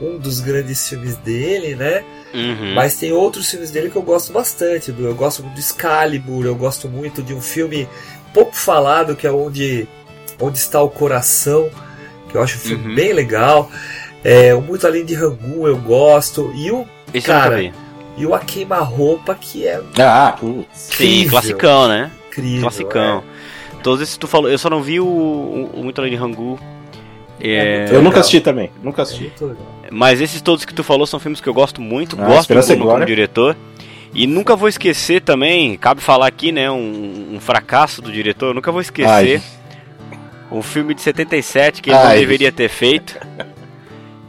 Speaker 6: um dos grandes filmes dele, né?
Speaker 5: Uhum.
Speaker 6: Mas tem outros filmes dele que eu gosto bastante. do- Eu gosto muito do Excalibur, eu gosto muito de um filme pouco falado, que é Onde, Onde Está o Coração, que eu acho um filme
Speaker 5: Uhum.
Speaker 6: bem legal. É, o Muito Além de Rangoon eu gosto. E o,
Speaker 5: Esse
Speaker 6: cara, e o A Queima-Roupa, que é
Speaker 3: Ah, putz.
Speaker 5: Sim,
Speaker 6: incrível.
Speaker 5: classicão, né?
Speaker 6: incrível.
Speaker 5: Classicão. Todos esses que tu falou, eu só não vi o, o, o Muito Além de Rangu. É,
Speaker 6: muito
Speaker 3: Eu nunca assisti também. Nunca
Speaker 6: É
Speaker 3: assisti.
Speaker 6: legal.
Speaker 5: Mas esses todos que tu falou são filmes que eu gosto muito,
Speaker 3: Ah,
Speaker 5: gosto
Speaker 3: Esperança e
Speaker 5: como, diretor. E nunca vou esquecer também, cabe falar aqui, né, um, um fracasso do diretor, eu nunca vou esquecer
Speaker 3: Ai.
Speaker 5: um filme de 77 que ele não
Speaker 3: Ai.
Speaker 5: deveria ter feito,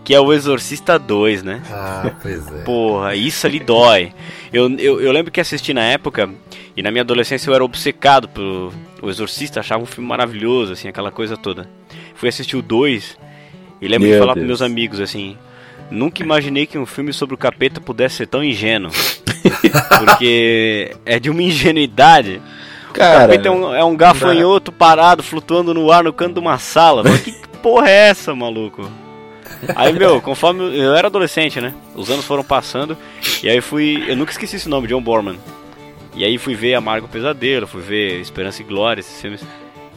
Speaker 5: que é o Exorcista 2, né?
Speaker 6: Ah, pois é.
Speaker 5: Porra, isso ali dói. Eu, eu, eu lembro que assisti na época, e na minha adolescência eu era obcecado pelo o Exorcista, achava um filme maravilhoso, assim, aquela coisa toda. Fui assistir o 2 e lembro de
Speaker 3: Meu
Speaker 5: falar pros
Speaker 3: Deus.
Speaker 5: meus amigos, assim, nunca imaginei que um filme sobre o capeta pudesse ser tão ingênuo. Porque é de uma ingenuidade. O
Speaker 3: Cara,
Speaker 5: capeta é um, é um gafanhoto parado, flutuando no ar no canto de uma sala. Mas que porra é essa, maluco? Aí, meu, conforme eu- eu era adolescente, né? Os anos foram passando e aí fui. Eu nunca esqueci esse nome, John Borman. E aí fui ver Amargo Pesadelo, fui ver Esperança e Glória, esses filmes.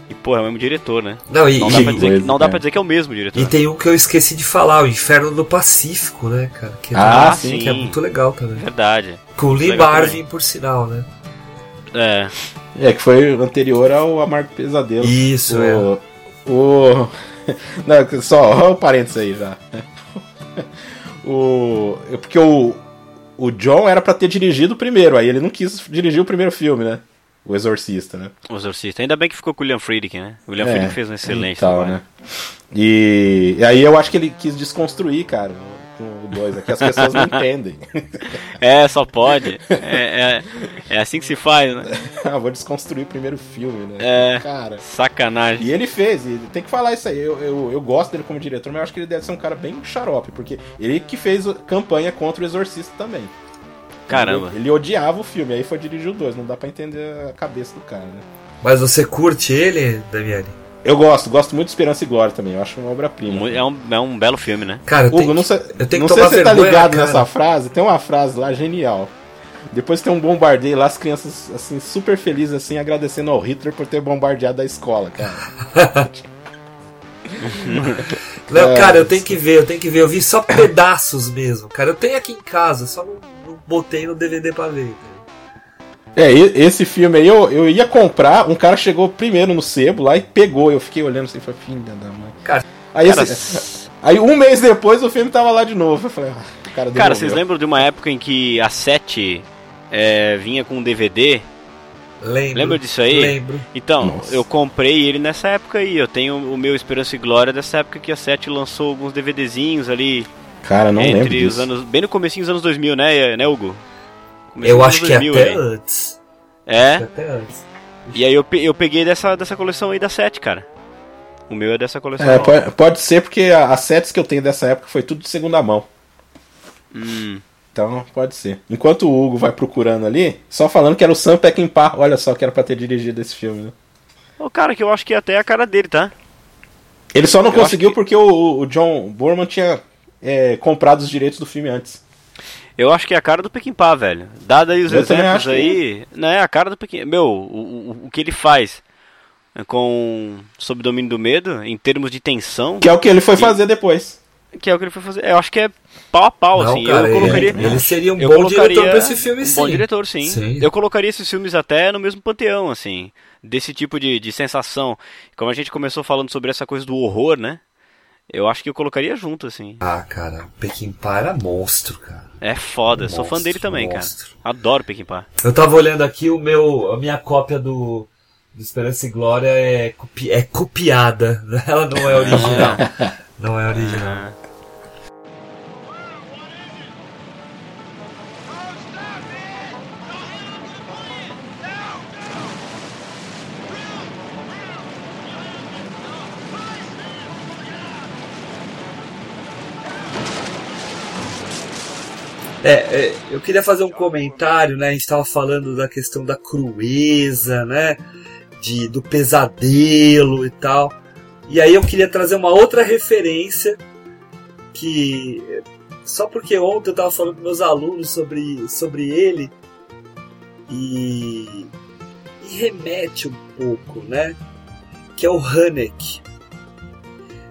Speaker 5: E, pô, é o mesmo diretor, né?
Speaker 6: Não, e,
Speaker 5: Não dá,
Speaker 6: e-
Speaker 5: pra dizer, que, não dá pra dizer que é o mesmo diretor.
Speaker 6: e tem um que eu esqueci de falar, o Inferno do Pacífico, né, cara? Que é,
Speaker 3: Ah, sim.
Speaker 6: que é muito legal também.
Speaker 5: Verdade.
Speaker 6: Com o Lee Marvin, por sinal, né?
Speaker 5: É.
Speaker 3: É, que foi anterior ao Amargo Pesadelo.
Speaker 6: Isso, é.
Speaker 3: o, o... Não, só um parênteses aí já. o... Porque o, o John era pra ter dirigido o primeiro, aí ele não quis dirigir o primeiro filme, né? O Exorcista, né?
Speaker 5: O Exorcista. Ainda bem que ficou com o William Friedkin, né? O William
Speaker 3: É,
Speaker 5: Friedkin fez um excelente
Speaker 3: Então,
Speaker 5: trabalho.
Speaker 3: né? E, e aí eu acho que ele quis desconstruir, cara, com o 2 aqui. As pessoas não entendem.
Speaker 5: É, só pode. É, é, é assim que se faz, né?
Speaker 3: ah, vou desconstruir o primeiro filme, né?
Speaker 5: É.
Speaker 3: Cara.
Speaker 5: Sacanagem.
Speaker 3: E ele fez, e tem que falar isso aí. Eu, eu, eu gosto dele como diretor, mas eu acho que ele deve ser um cara bem xarope, porque ele que fez a campanha contra o Exorcista também.
Speaker 5: Caramba.
Speaker 3: Ele, ele odiava o filme, aí foi dirigir o 2, não dá pra entender a cabeça do cara, né?
Speaker 6: Mas você curte ele, Damiani?
Speaker 3: Eu gosto, gosto muito de Esperança e Glória também, eu acho uma obra-prima.
Speaker 5: É um, é um belo filme, né?
Speaker 6: Cara, eu
Speaker 3: Hugo,
Speaker 6: tenho,
Speaker 3: não sei,
Speaker 6: eu tenho
Speaker 3: não
Speaker 6: que
Speaker 3: sei se você tá ligado
Speaker 6: cara.
Speaker 3: nessa frase, tem uma frase lá genial. Depois tem um bombardeio lá, as crianças assim, super felizes assim, agradecendo ao Hitler por ter bombardeado a escola, cara.
Speaker 6: Não,
Speaker 3: É,
Speaker 6: cara, eu tenho que ver, eu tenho que ver. Eu vi só pedaços mesmo, cara. Eu tenho aqui em casa, só não, não botei no DVD pra ver.
Speaker 3: É, esse filme aí eu, eu ia comprar, um cara chegou primeiro no sebo lá e pegou. Eu fiquei olhando assim e falei, filha da mãe.
Speaker 6: Cara,
Speaker 3: aí,
Speaker 5: Cara,
Speaker 3: esse- aí um mês depois o filme tava lá de novo. Eu falei, ah, o cara
Speaker 5: Cara, vocês lembram de uma época em que a 7 é, vinha com um DVD?
Speaker 6: Lembro.
Speaker 5: Lembra disso aí?
Speaker 6: Lembro.
Speaker 5: Então,
Speaker 3: Nossa.
Speaker 5: eu comprei ele nessa época aí. Eu tenho o meu Esperança e Glória dessa época que a 7 lançou alguns DVDzinhos ali
Speaker 3: Cara, não lembro
Speaker 5: entre os
Speaker 3: disso.
Speaker 5: anos. Bem no comecinho dos anos 2000, né, né Hugo? Comecinho
Speaker 6: Eu acho
Speaker 5: anos
Speaker 6: que é
Speaker 5: 2000
Speaker 6: até antes.
Speaker 5: É?
Speaker 6: Até antes.
Speaker 5: E aí eu, pe- eu peguei dessa, dessa coleção aí da 7, cara. O meu é dessa coleção.
Speaker 3: É, pode, pode ser porque as sets que eu tenho dessa época foi tudo de segunda mão.
Speaker 5: Hum.
Speaker 3: Então, pode ser. Enquanto o Hugo vai procurando ali, só falando que era o Sam Peckinpah. Olha só que era pra ter dirigido esse filme, né?
Speaker 5: O cara que eu acho que até é a cara dele, tá?
Speaker 3: Ele só não
Speaker 5: Eu
Speaker 3: conseguiu
Speaker 5: que-
Speaker 3: porque o, o John Borman tinha é, comprado os direitos do filme antes.
Speaker 5: Eu acho que é a cara do Pequimpa, velho. Dado aí os
Speaker 3: Eu
Speaker 5: exemplos
Speaker 3: que-
Speaker 5: aí, não é a cara do Pequim. Meu, o, o, o que ele faz com sob domínio do medo, em termos de tensão,
Speaker 3: Que é o que ele foi
Speaker 5: E-
Speaker 3: fazer depois.
Speaker 5: Que é o que ele foi fazer. Eu acho que é pau a pau,
Speaker 6: Não,
Speaker 5: assim.
Speaker 6: cara,
Speaker 5: eu colocaria.
Speaker 6: ele, seria um
Speaker 5: eu
Speaker 6: bom
Speaker 5: colocaria
Speaker 6: diretor pra esse filme,
Speaker 5: um
Speaker 6: sim.
Speaker 5: bom diretor, sim.
Speaker 6: Sim.
Speaker 5: Eu colocaria esses filmes até no mesmo panteão, assim. Desse tipo de, de sensação. Como a gente começou falando sobre essa coisa do horror, né? Eu acho que eu colocaria junto, assim.
Speaker 6: Ah, cara, Pequimpa era monstro, cara.
Speaker 5: É foda, sou fã
Speaker 6: Monstro,
Speaker 5: dele também,
Speaker 6: monstro.
Speaker 5: cara. Adoro Pequimpa.
Speaker 6: Eu tava olhando aqui o meu, a minha cópia do, do Esperança e Glória é, copi, é copiada. Ela não é original. não é original. É, é, eu queria fazer um comentário, né? A gente estava falando da questão da crueza, né? De, do pesadelo e tal. E aí eu queria trazer uma outra referência que só porque ontem eu estava falando com meus alunos sobre, sobre ele e, e remete um pouco, né? Que é o Hanek.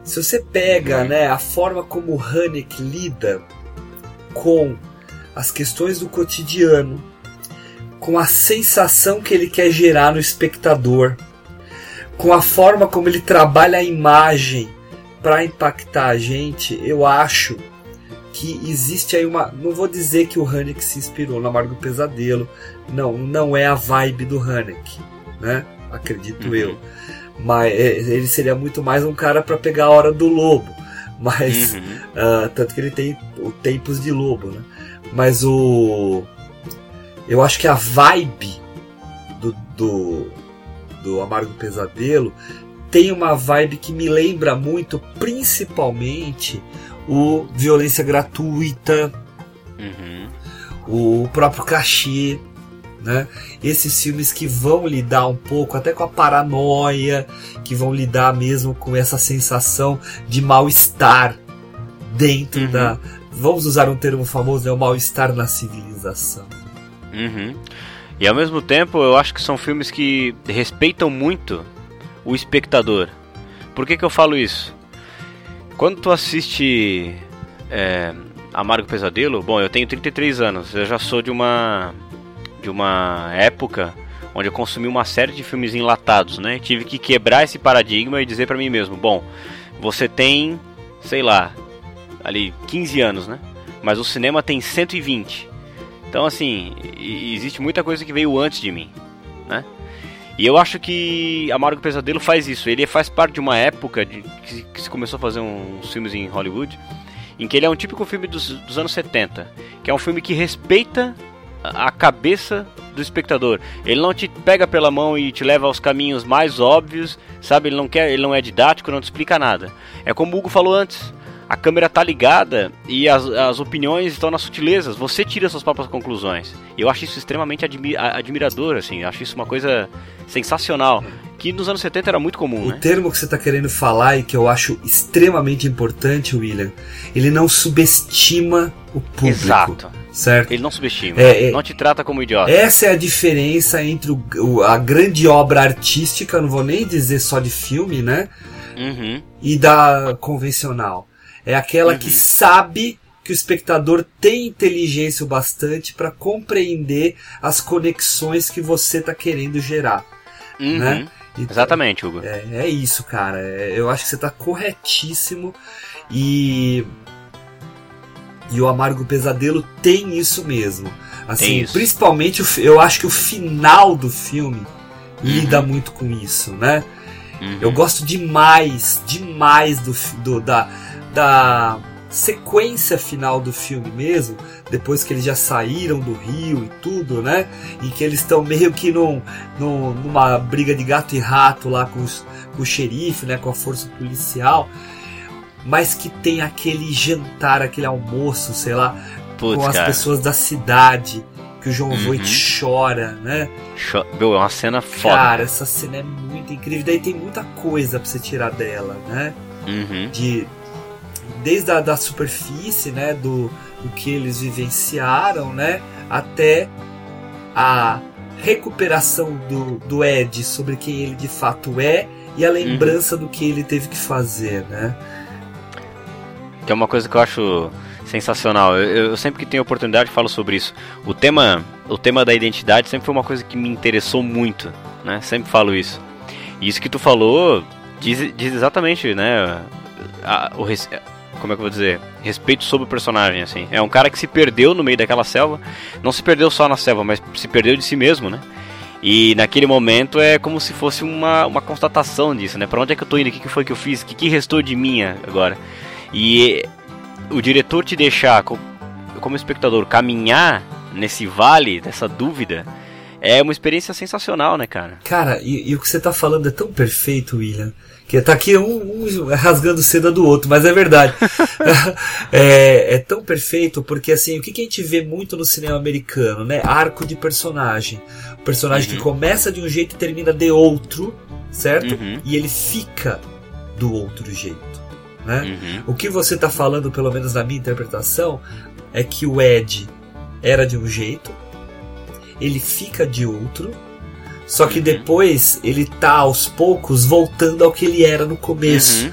Speaker 6: Se você pega, né, a forma como o Hanek lida com as questões do cotidiano, com a sensação que ele quer gerar no espectador, com a forma como ele trabalha a imagem para impactar a gente, eu acho que existe aí uma. Não vou dizer que o Haneke se inspirou no Amargo Pesadelo, não, não é a vibe do Haneke, né? Acredito
Speaker 5: Uhum.
Speaker 6: eu. Mas é, ele seria muito mais um cara para pegar a hora do lobo. Mas
Speaker 5: uhum.
Speaker 6: ah, tanto que ele tem o Tempos de Lobo, né? Mas o. Eu acho que a vibe do, do, do Amargo Pesadelo tem uma vibe que me lembra muito, principalmente, o Violência Gratuita,
Speaker 5: Uhum.
Speaker 6: o próprio Cachê, né? Esses filmes que vão lidar um pouco até com a paranoia, que vão lidar mesmo com essa sensação de mal-estar dentro
Speaker 5: Uhum.
Speaker 6: da. Vamos usar um termo famoso, né? O mal-estar na civilização.
Speaker 5: Uhum. E ao mesmo tempo, eu acho que são filmes que respeitam muito o espectador. Por que, que eu falo isso? Quando tu assiste é, Amargo Pesadelo, bom, eu tenho 33 anos, eu já sou de uma de uma época onde eu consumi uma série de filmes enlatados, né? Tive que quebrar esse paradigma e dizer pra mim mesmo, bom, você tem, sei lá, ali 15 anos, né? Mas o cinema tem 120. Então, assim, existe muita coisa que veio antes de mim, né? E eu acho que Amargo Pesadelo faz isso. Ele faz parte de uma época de, que, que se começou a fazer uns filmes em Hollywood, em que ele é um típico filme dos, dos anos 70, que é um filme que respeita a cabeça do espectador. Ele não te pega pela mão e te leva aos caminhos mais óbvios, sabe? Ele não quer, ele não é didático, não te explica nada. É como o Hugo falou antes. A câmera tá ligada e as, as opiniões estão nas sutilezas. Você tira suas próprias conclusões. E eu acho isso extremamente admi admirador, assim. Eu acho isso uma coisa sensacional. Que nos anos 70 era muito comum,
Speaker 6: O
Speaker 5: né?
Speaker 6: termo que você está querendo falar e que eu acho extremamente importante, William, ele não subestima o público.
Speaker 5: Exato.
Speaker 6: Certo?
Speaker 5: Ele não subestima.
Speaker 6: É, é.
Speaker 5: Não te trata como idiota.
Speaker 6: Essa é a diferença entre o- o- a grande obra artística, não vou nem dizer só de filme, né?
Speaker 5: Uhum.
Speaker 6: E da convencional. É aquela que sabe que o espectador tem inteligência o bastante para compreender as conexões que você está querendo gerar.
Speaker 5: Uhum.
Speaker 6: Né? Então,
Speaker 5: Exatamente, Hugo.
Speaker 6: É, é isso, cara. É, eu acho que você tá corretíssimo e. E o Amargo Pesadelo tem isso mesmo. Assim,
Speaker 5: Tem isso.
Speaker 6: principalmente eu acho que o final do filme lida muito com isso, né?
Speaker 5: Uhum.
Speaker 6: Eu gosto demais, demais do, do- da, da sequência final do filme mesmo, depois que eles já saíram do rio e tudo, né? Em que eles estão meio que num, num- numa briga de gato e rato lá com, os- com o xerife, né? Com a força policial. Mas que tem aquele jantar, aquele almoço, sei lá,
Speaker 5: Putz,
Speaker 6: com as
Speaker 5: cara.
Speaker 6: pessoas da cidade, que o João
Speaker 5: Uhum.
Speaker 6: Voight chora, né?
Speaker 5: Cho- Meu, é uma cena foda.
Speaker 6: Cara, essa cena é muito incrível. Daí tem muita coisa pra você tirar dela, né?
Speaker 5: Uhum.
Speaker 6: De desde a da superfície, né, do, do que eles vivenciaram, né, até a recuperação do, do Ed sobre quem ele de fato é e a lembrança do que ele teve que fazer, né?
Speaker 5: Tem uma coisa que eu acho sensacional. Eu, eu, sempre que tenho oportunidade falo sobre isso. O tema, o tema da identidade sempre foi uma coisa que me interessou muito, né? Sempre falo isso. E isso que tu falou diz, diz exatamente, né? A, o, como é que eu vou dizer? Respeito sobre o personagem, assim. É um cara que se perdeu no meio daquela selva. Não se perdeu só na selva, mas se perdeu de si mesmo, né? E naquele momento é como se fosse uma, uma constatação disso, né? Pra onde é que eu tô indo? O que, foi que eu fiz? O que, que restou de mim agora? E o diretor te deixar, como espectador, caminhar nesse vale dessa dúvida é uma experiência sensacional, né, cara?
Speaker 6: Cara, e, e o que você tá falando é tão perfeito, William. Que tá aqui um, um rasgando seda do outro, mas é verdade. é, é, tão perfeito porque assim, o que, que, a gente vê muito no cinema americano, né? Arco de personagem. O personagem uhum. que começa de um jeito e termina de outro, certo? Uhum. E ele fica do outro jeito. Né? Uhum. O que você está falando, pelo menos na minha interpretação, é que o Ed era de um jeito, ele fica de outro, só que depois ele tá aos poucos voltando ao que ele era no começo. Uhum.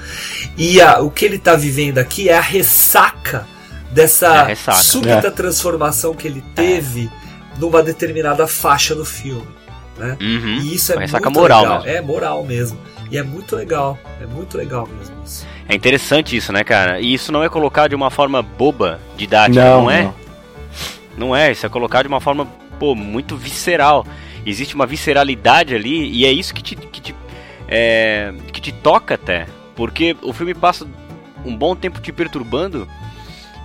Speaker 6: E a, o que ele tá vivendo aqui é a ressaca dessa é ressaca. súbita é. transformação que ele teve é. numa determinada faixa do filme. Né?
Speaker 5: Uhum.
Speaker 6: E isso é
Speaker 5: ressaca
Speaker 6: muito
Speaker 5: moral
Speaker 6: legal.
Speaker 5: Mesmo.
Speaker 6: É moral mesmo. E é muito legal. É muito legal mesmo isso.
Speaker 5: É interessante isso, né, cara? E isso não é colocado de uma forma boba, didática, não, não é? Não. não é, isso é colocado de uma forma, pô, muito visceral. Existe uma visceralidade ali e é isso que te, que te, é, que te toca até. Porque o filme passa um bom tempo te perturbando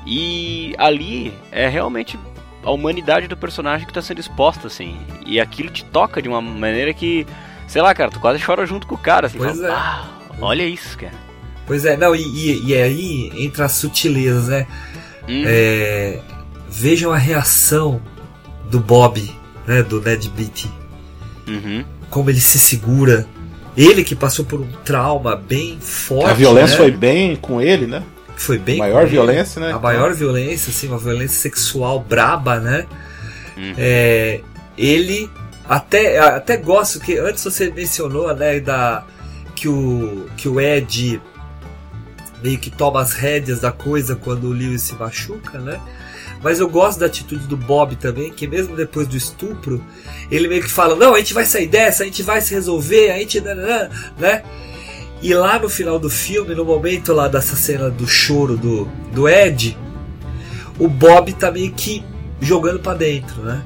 Speaker 5: e ali é realmente a humanidade do personagem que está sendo exposta, assim. E aquilo te toca de uma maneira que, sei lá, cara, tu quase chora junto com o cara, assim.
Speaker 6: Pois
Speaker 5: fala,
Speaker 6: é.
Speaker 5: Ah, olha isso, cara.
Speaker 6: Pois é, não, e, e, e aí entra as sutilezas, né? Hum. É, vejam a reação do Bob, né, do Ned Beatty.
Speaker 5: Uhum.
Speaker 6: Como ele se segura. Ele que passou por um trauma bem forte. A
Speaker 3: violência
Speaker 6: né?
Speaker 3: foi bem com ele, né?
Speaker 6: Foi bem.
Speaker 3: A maior violência, né?
Speaker 6: A maior violência, assim, uma violência sexual braba, né? Uhum. É, ele até até gosto que antes você mencionou, né, da que o que o Ed meio que toma as rédeas da coisa quando o Lewis se machuca, né? Mas eu gosto da atitude do Bob também, que mesmo depois do estupro, ele meio que fala: Não, a gente vai sair dessa, a gente vai se resolver, a gente. né? E lá no final do filme, no momento lá dessa cena do choro do, do Ed, o Bob tá meio que jogando para dentro, né?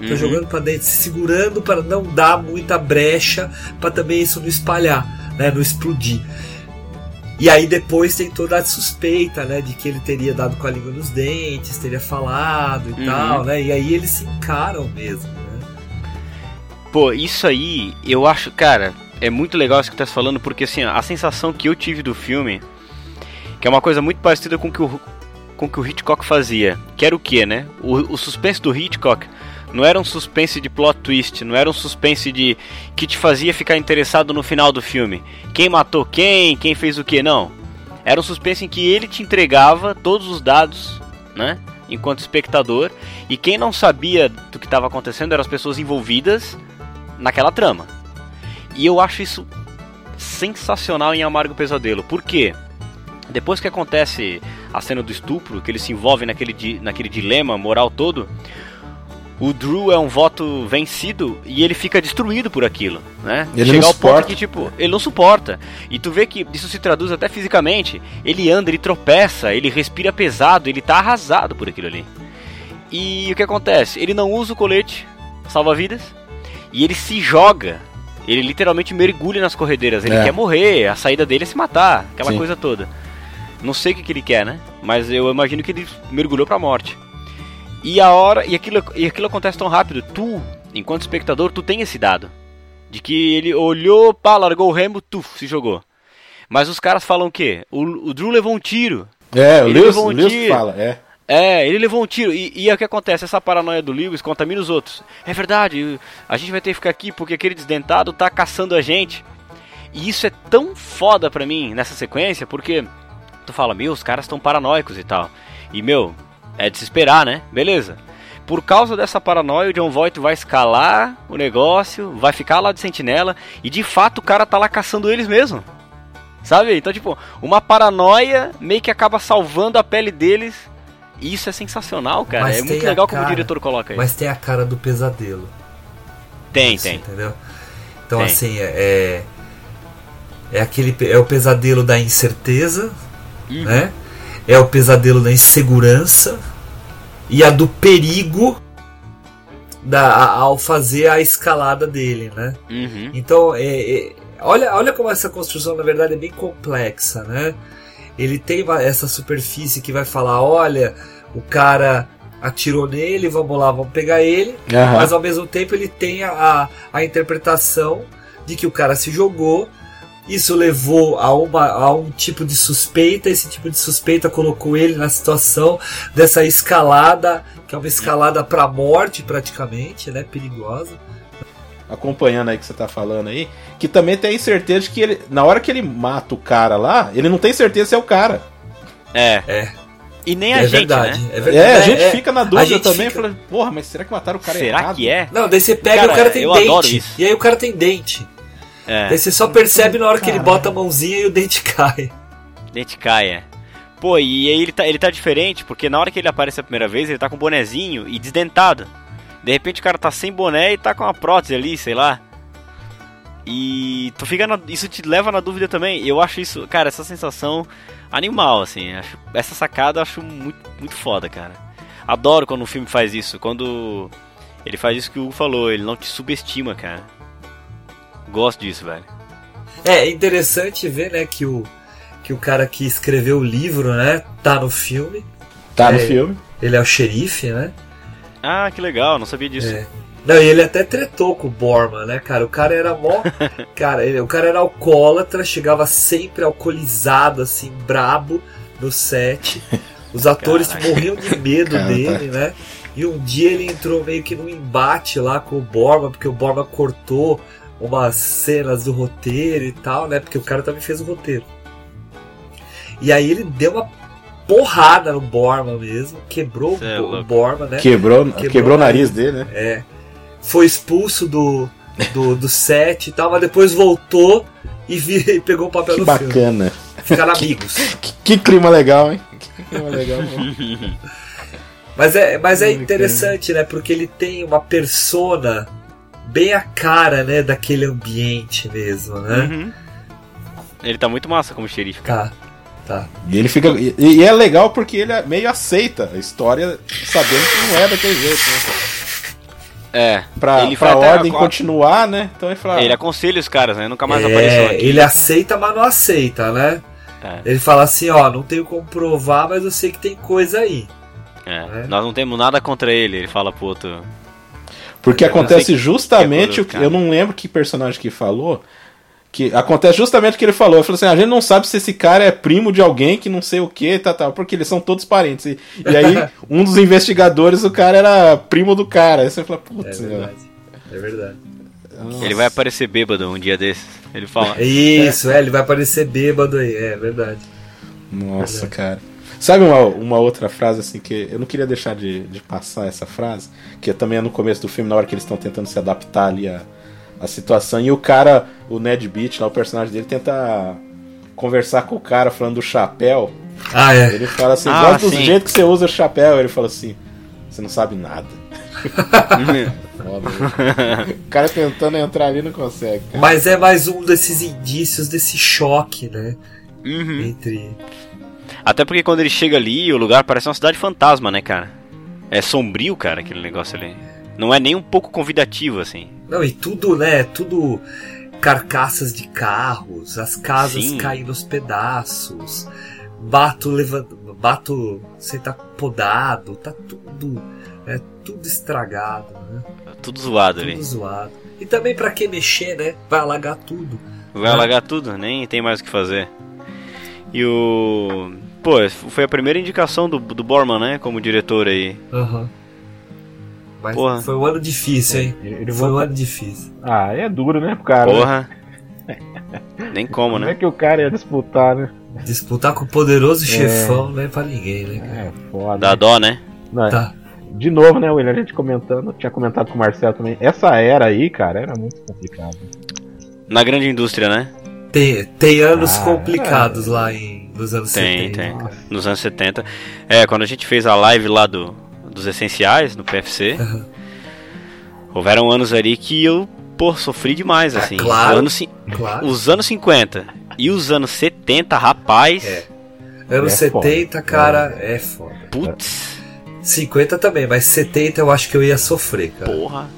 Speaker 6: Tá uhum. jogando para dentro, se segurando para não dar muita brecha, para também isso não espalhar, né? Não explodir. E aí depois tem toda a suspeita, né, de que ele teria dado com a língua nos dentes, teria falado e uhum. tal, né? E aí eles se encaram mesmo, né?
Speaker 5: Pô, isso aí, eu acho, cara, é muito legal isso que tu tá falando, porque assim, a sensação que eu tive do filme, que é uma coisa muito parecida com o que o, com que o Hitchcock fazia, que era o que, né? O, o suspense do Hitchcock não era um suspense de plot twist, não era um suspense de que te fazia ficar interessado no final do filme. Quem matou quem, quem fez o que, não. Era um suspense em que ele te entregava todos os dados, né? Enquanto espectador, e quem não sabia do que estava acontecendo eram as pessoas envolvidas naquela trama. E eu acho isso sensacional em Amargo Pesadelo. Por quê? Depois que acontece a cena do estupro, que ele se envolve naquele, naquele dilema moral todo, o Drew é um voto vencido e ele fica destruído por aquilo, né?
Speaker 3: Ele Chega ao suporta. ponto
Speaker 5: que, tipo, ele não suporta. E tu vê que isso se traduz até fisicamente. Ele anda, ele tropeça, ele respira pesado, ele tá arrasado por aquilo ali. E o que acontece? Ele não usa o colete salva-vidas e ele se joga. Ele literalmente mergulha nas corredeiras. Ele é. quer morrer, a saída dele é se matar, aquela Sim. coisa toda. Não sei o que, que ele quer, né? Mas eu imagino que ele mergulhou pra morte. E a hora. E aquilo, e aquilo acontece tão rápido. Tu, enquanto espectador, tu tem esse dado. De que ele olhou, pá, largou o remo, tu, se jogou. Mas os caras falam o quê? O, o Drew levou um tiro.
Speaker 3: É, o Lewis, levou um Lewis tiro. fala, é.
Speaker 5: É, ele levou um tiro. E, e é o que acontece? Essa paranoia do Lewis contamina os outros. É verdade, a gente vai ter que ficar aqui porque aquele desdentado tá caçando a gente. E isso é tão foda pra mim nessa sequência, porque tu fala, meu, os caras estão paranoicos e tal. E, meu, é de se esperar, né? Beleza. Por causa dessa paranoia, o John Voight vai escalar o negócio, vai ficar lá de sentinela e de fato o cara tá lá caçando eles mesmo. Sabe? Então, tipo, uma paranoia meio que acaba salvando a pele deles. E isso é sensacional, cara.
Speaker 6: Mas
Speaker 5: é muito legal como o
Speaker 6: cara-
Speaker 5: diretor coloca isso.
Speaker 6: Mas tem a cara do pesadelo.
Speaker 5: tem, tem.
Speaker 6: Entendeu? Então,
Speaker 5: Tem.
Speaker 6: assim, é. É aquele. pe- É o pesadelo da incerteza,
Speaker 5: Uhum.
Speaker 6: né? É o pesadelo da insegurança e a do perigo da, a- ao fazer a escalada dele, né?
Speaker 5: Uhum.
Speaker 6: Então, é, é- olha, olha como essa construção, na verdade, é bem complexa, né? Ele tem essa superfície que vai falar, olha, o cara atirou nele, vamos lá, vamos pegar ele.
Speaker 3: Aham.
Speaker 6: Mas ao mesmo tempo ele tem a, a interpretação de que o cara se jogou. Isso levou a, uma, a um tipo de suspeita. Esse tipo de suspeita colocou ele na situação dessa escalada, que é uma escalada pra morte praticamente, né? Perigosa.
Speaker 3: acompanhando aí que você tá falando aí, que também tem certeza de que ele, na hora que ele mata o cara lá, ele não tem certeza se é o cara.
Speaker 5: É.
Speaker 6: É.
Speaker 5: E nem a
Speaker 6: é
Speaker 5: gente,
Speaker 6: verdade.
Speaker 5: né?
Speaker 6: É verdade.
Speaker 3: É, a gente
Speaker 6: é.
Speaker 3: fica na
Speaker 6: A
Speaker 3: dúvida também,
Speaker 6: fica-
Speaker 3: falando, porra, mas será que mataram o cara
Speaker 5: Será
Speaker 3: errado?
Speaker 5: que é?
Speaker 6: Não, daí você pega
Speaker 5: Cara,
Speaker 6: e o cara tem
Speaker 5: eu
Speaker 6: dente.
Speaker 5: adoro isso.
Speaker 6: E aí o cara tem dente.
Speaker 5: É.
Speaker 6: Daí você só percebe na hora que ele bota a mãozinha e o dente cai.
Speaker 5: Dente caia. Pô, e aí ele tá, ele tá diferente, porque na hora que ele aparece a primeira vez, ele tá com bonezinho e desdentado. De repente o cara tá sem boné e tá com uma prótese ali, sei lá. E tu fica na- isso te leva na dúvida também. Eu acho isso, cara, essa sensação animal, assim. Acho, essa sacada eu acho muito, muito foda, cara. Adoro quando um filme faz isso. Quando ele faz isso que o Hugo falou, ele não te subestima, cara. Gosto disso, velho.
Speaker 6: É interessante ver, né, que o, que o cara que escreveu o livro, né, tá no filme.
Speaker 3: Tá no
Speaker 6: É.
Speaker 3: filme.
Speaker 6: Ele é o xerife, né?
Speaker 5: Ah, que legal, não sabia disso.
Speaker 6: É. Não, e ele até tretou com o Borman, né, cara? O cara era mó. cara, ele, o cara era alcoólatra, chegava sempre alcoolizado, assim, brabo no set. Os atores
Speaker 5: Caraca.
Speaker 6: morriam de medo
Speaker 3: Cara,
Speaker 6: dele, né? E um dia ele entrou meio que num embate lá com o Borman, porque o Borman cortou umas cenas do roteiro e tal, né? Porque o cara também fez o roteiro. E aí ele deu uma porrada no Borman mesmo, quebrou
Speaker 5: é
Speaker 6: o. Borman, né?
Speaker 3: Quebrou,
Speaker 6: Quebrou
Speaker 3: quebrou,
Speaker 6: o
Speaker 3: nariz dele, né?
Speaker 6: É. Foi expulso do, do, do set e tal, mas depois voltou e, vi- e pegou o papel
Speaker 3: Que
Speaker 6: no filme.
Speaker 3: bacana.
Speaker 6: Ficaram amigos.
Speaker 3: Que, que clima legal, hein? Que clima legal.
Speaker 6: Mas é, mas é
Speaker 3: Bacana.
Speaker 6: interessante, né? Porque ele tem uma persona bem a cara, né? Daquele ambiente mesmo, né?
Speaker 5: Uhum. Ele tá muito massa como xerife.
Speaker 6: Tá, tá.
Speaker 3: E ele fica. E, e é legal porque ele meio aceita a história sabendo que não é daquele jeito, né?
Speaker 5: É.
Speaker 3: Pra,
Speaker 5: Ele
Speaker 3: pra
Speaker 5: até
Speaker 3: ordem
Speaker 5: a-
Speaker 3: continuar, né? Então ele fala.
Speaker 5: Ele aconselha os caras, né? Nunca mais apareceu
Speaker 6: É,
Speaker 5: aqui.
Speaker 6: ele aceita, mas não aceita, né?
Speaker 5: É,
Speaker 6: Ele fala assim, ó, não tenho como provar, mas eu sei que tem coisa aí.
Speaker 5: é.
Speaker 6: É.
Speaker 5: Nós não temos nada contra ele. Ele fala pro outro.
Speaker 3: Porque acontece
Speaker 5: que-
Speaker 3: justamente
Speaker 5: que é
Speaker 3: o que. Eu não lembro que personagem que falou. Que acontece justamente o que ele falou. Ele falou assim: a gente não sabe se esse cara é primo de alguém que não sei o que, tá, tá, porque eles são todos parentes. E, e aí, um dos investigadores, o cara era primo do cara. Aí você fala,
Speaker 6: É
Speaker 3: putz, meu.
Speaker 6: verdade. É verdade.
Speaker 5: Ele vai aparecer bêbado um dia desses. Ele fala.
Speaker 6: Isso, é, ele vai aparecer bêbado aí, é verdade.
Speaker 3: Nossa, cara. Sabe uma, uma outra frase assim que eu não queria deixar de, de passar essa frase, que também é no começo do filme, na hora que eles estão tentando se adaptar ali à, à situação, e o cara, o Ned Beach, lá, o personagem dele, tenta conversar com o cara falando do chapéu.
Speaker 6: Ah, é.
Speaker 3: Ele fala assim,
Speaker 5: Ah,
Speaker 3: gosto do jeito que você usa o chapéu. Ele fala assim, você não sabe nada. O cara tentando entrar ali não consegue. cara.
Speaker 6: Mas é mais um desses indícios desse choque, né?
Speaker 5: Uhum.
Speaker 6: Entre.
Speaker 5: Até porque quando ele chega ali, o lugar parece uma cidade fantasma, né, cara? É sombrio, cara, aquele negócio ali. Não é nem um pouco convidativo, assim.
Speaker 6: Não, e tudo, né? Tudo carcaças de carros, as casas
Speaker 5: Sim.
Speaker 6: caindo aos pedaços, bato levando. Bato sem tá podado, tá tudo. É tudo estragado, né?
Speaker 5: Tudo zoado
Speaker 6: Tudo
Speaker 5: ali.
Speaker 6: zoado. E também pra que mexer, né? Vai alagar tudo.
Speaker 5: Vai alagar tudo, nem tem mais o que fazer. E o. Pô, foi a primeira indicação do, do Borman, né? Como diretor aí.
Speaker 6: Aham. Mas
Speaker 5: Porra.
Speaker 6: foi um ano difícil, hein?
Speaker 3: Ele, ele
Speaker 6: Foi um ano difícil.
Speaker 3: Ah, é duro, né, pro cara? né?
Speaker 5: Porra. Nem como,
Speaker 3: Como é
Speaker 5: né?
Speaker 3: que o cara ia disputar, né?
Speaker 6: Disputar com o poderoso chefão não é pra ninguém, né? cara?
Speaker 3: É, foda.
Speaker 5: Dá dó, né?
Speaker 3: Não,
Speaker 6: Tá.
Speaker 3: De novo, né, William? A gente comentando, tinha comentado com o Marcelo também. Essa era aí, cara, era muito complicado.
Speaker 5: Na grande indústria, né?
Speaker 6: Tem, tem anos
Speaker 3: Ah,
Speaker 6: complicados lá em, nos anos
Speaker 5: Tem,
Speaker 6: 70.
Speaker 5: tem. Nos anos 70. É, quando a gente fez a live lá do, dos essenciais, no PFC, houveram anos ali que eu, pô, sofri demais,
Speaker 6: Ah,
Speaker 5: assim.
Speaker 6: claro.
Speaker 5: Os anos, cin-
Speaker 6: Claro.
Speaker 5: os anos 50 e os anos 70, rapaz,
Speaker 6: É. Anos
Speaker 3: É foda.
Speaker 6: 70, cara, é foda.
Speaker 5: putz,
Speaker 6: 50 também, mas 70 eu acho que eu ia sofrer, cara.
Speaker 5: porra.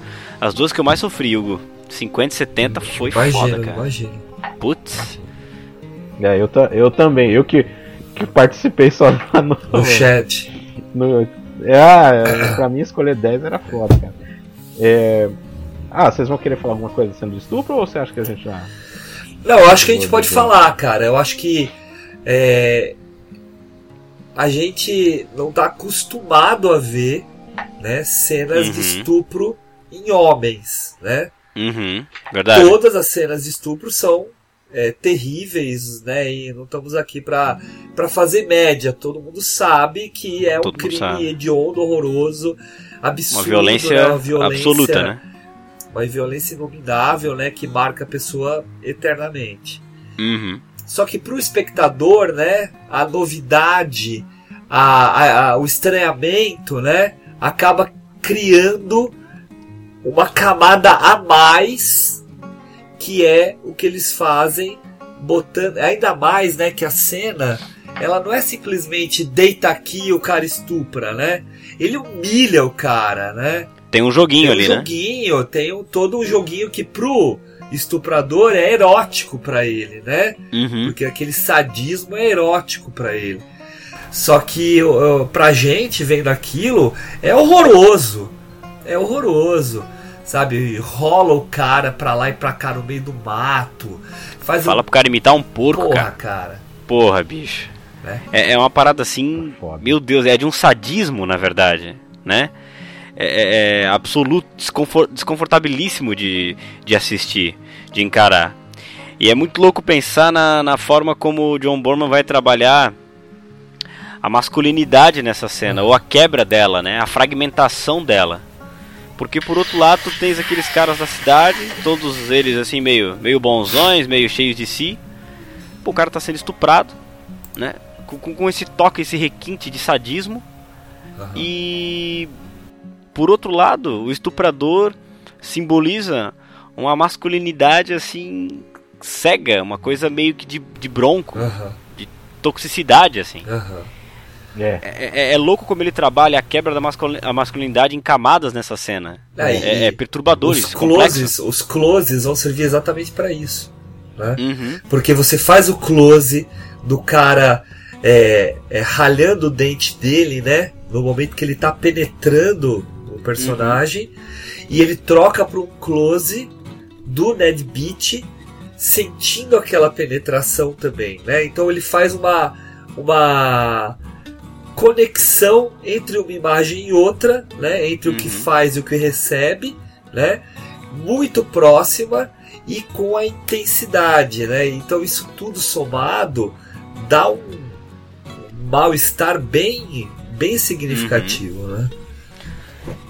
Speaker 5: As duas que eu mais sofri, Hugo. 50 e 70 foi
Speaker 6: imagina,
Speaker 5: foda, cara.
Speaker 6: imagina.
Speaker 5: Putz.
Speaker 3: É, eu, eu também. Eu que, que participei só no.
Speaker 6: No chat.
Speaker 3: no é, ah, é, pra mim escolher 10 era foda, cara. É, ah, vocês vão querer falar alguma coisa sendo de estupro ou você acha que a gente já.
Speaker 6: Não, eu acho que a gente pode falar, cara. Eu acho que é, a gente não tá acostumado a ver né, cenas de
Speaker 5: Uhum.
Speaker 6: estupro em homens, né?
Speaker 5: Uhum, verdade.
Speaker 6: Todas as cenas de estupro são é, terríveis, né? E não estamos aqui pra fazer média. Todo mundo sabe que é um
Speaker 5: Todo mundo
Speaker 6: crime
Speaker 5: sabe.
Speaker 6: hediondo, horroroso, absurdo,
Speaker 5: Uma violência,
Speaker 6: né? Uma violência
Speaker 5: absoluta, né?
Speaker 6: Uma violência inominável, né? Que marca a pessoa eternamente.
Speaker 5: Uhum.
Speaker 6: Só que para o espectador, né, a novidade, a, a- a- o estranhamento, né, acaba criando uma camada a mais que é o que eles fazem botando ainda mais, né, que a cena ela não é simplesmente deita aqui e o cara estupra, né? Ele humilha o cara, né?
Speaker 5: Tem um joguinho
Speaker 6: tem um
Speaker 5: ali, né?
Speaker 6: joguinho, tem um, todo um joguinho que pro estuprador é erótico pra ele, né?
Speaker 5: Uhum.
Speaker 6: Porque aquele sadismo é erótico pra ele. Só que pra gente vendo aquilo é horroroso. É horroroso. Sabe, rola o cara pra lá e pra cá no meio do mato. Faz
Speaker 5: Fala
Speaker 6: um
Speaker 5: pro cara imitar um porco,
Speaker 6: porra,
Speaker 5: cara.
Speaker 6: cara.
Speaker 5: Porra, bicho.
Speaker 6: Né?
Speaker 5: É, é uma parada assim.
Speaker 3: Foda.
Speaker 5: Meu Deus, é de um sadismo, na verdade, né? É, é- é absoluto, desconfor- desconfortabilíssimo de, de assistir, de encarar. E é muito louco pensar na, na forma como o John Borman vai trabalhar a masculinidade nessa cena, ou a quebra dela, né? A fragmentação dela. Porque por outro lado, tu tens aqueles caras da cidade, todos eles assim meio, meio bonzões, meio cheios de si. Pô, o cara tá sendo estuprado, né? Com, com- esse toque, esse requinte de sadismo.
Speaker 6: Aham.
Speaker 5: E por outro lado, o estuprador simboliza uma masculinidade assim cega, uma coisa meio que de, de bronco,
Speaker 6: Aham,
Speaker 5: toxicidade assim.
Speaker 6: aham.
Speaker 3: É.
Speaker 5: É, é- é louco como ele trabalha a quebra da masculinidade em camadas nessa cena.
Speaker 6: Ah, e-
Speaker 5: É, é perturbador
Speaker 6: Os
Speaker 5: isso,
Speaker 6: closes, os closes vão servir exatamente pra isso. Né?
Speaker 5: Uhum,
Speaker 6: Porque você faz o close do cara é, é, ralhando o dente dele, né? No momento que ele tá penetrando o personagem. E ele troca para um close do Ned Beat sentindo aquela penetração também, né? Então ele faz uma, uma conexão entre uma imagem e outra, né? Entre o que
Speaker 5: Uhum.
Speaker 6: faz e o que recebe, né? Muito próxima e com a intensidade, né? Então isso tudo somado dá um, mal-estar bem, bem significativo, né?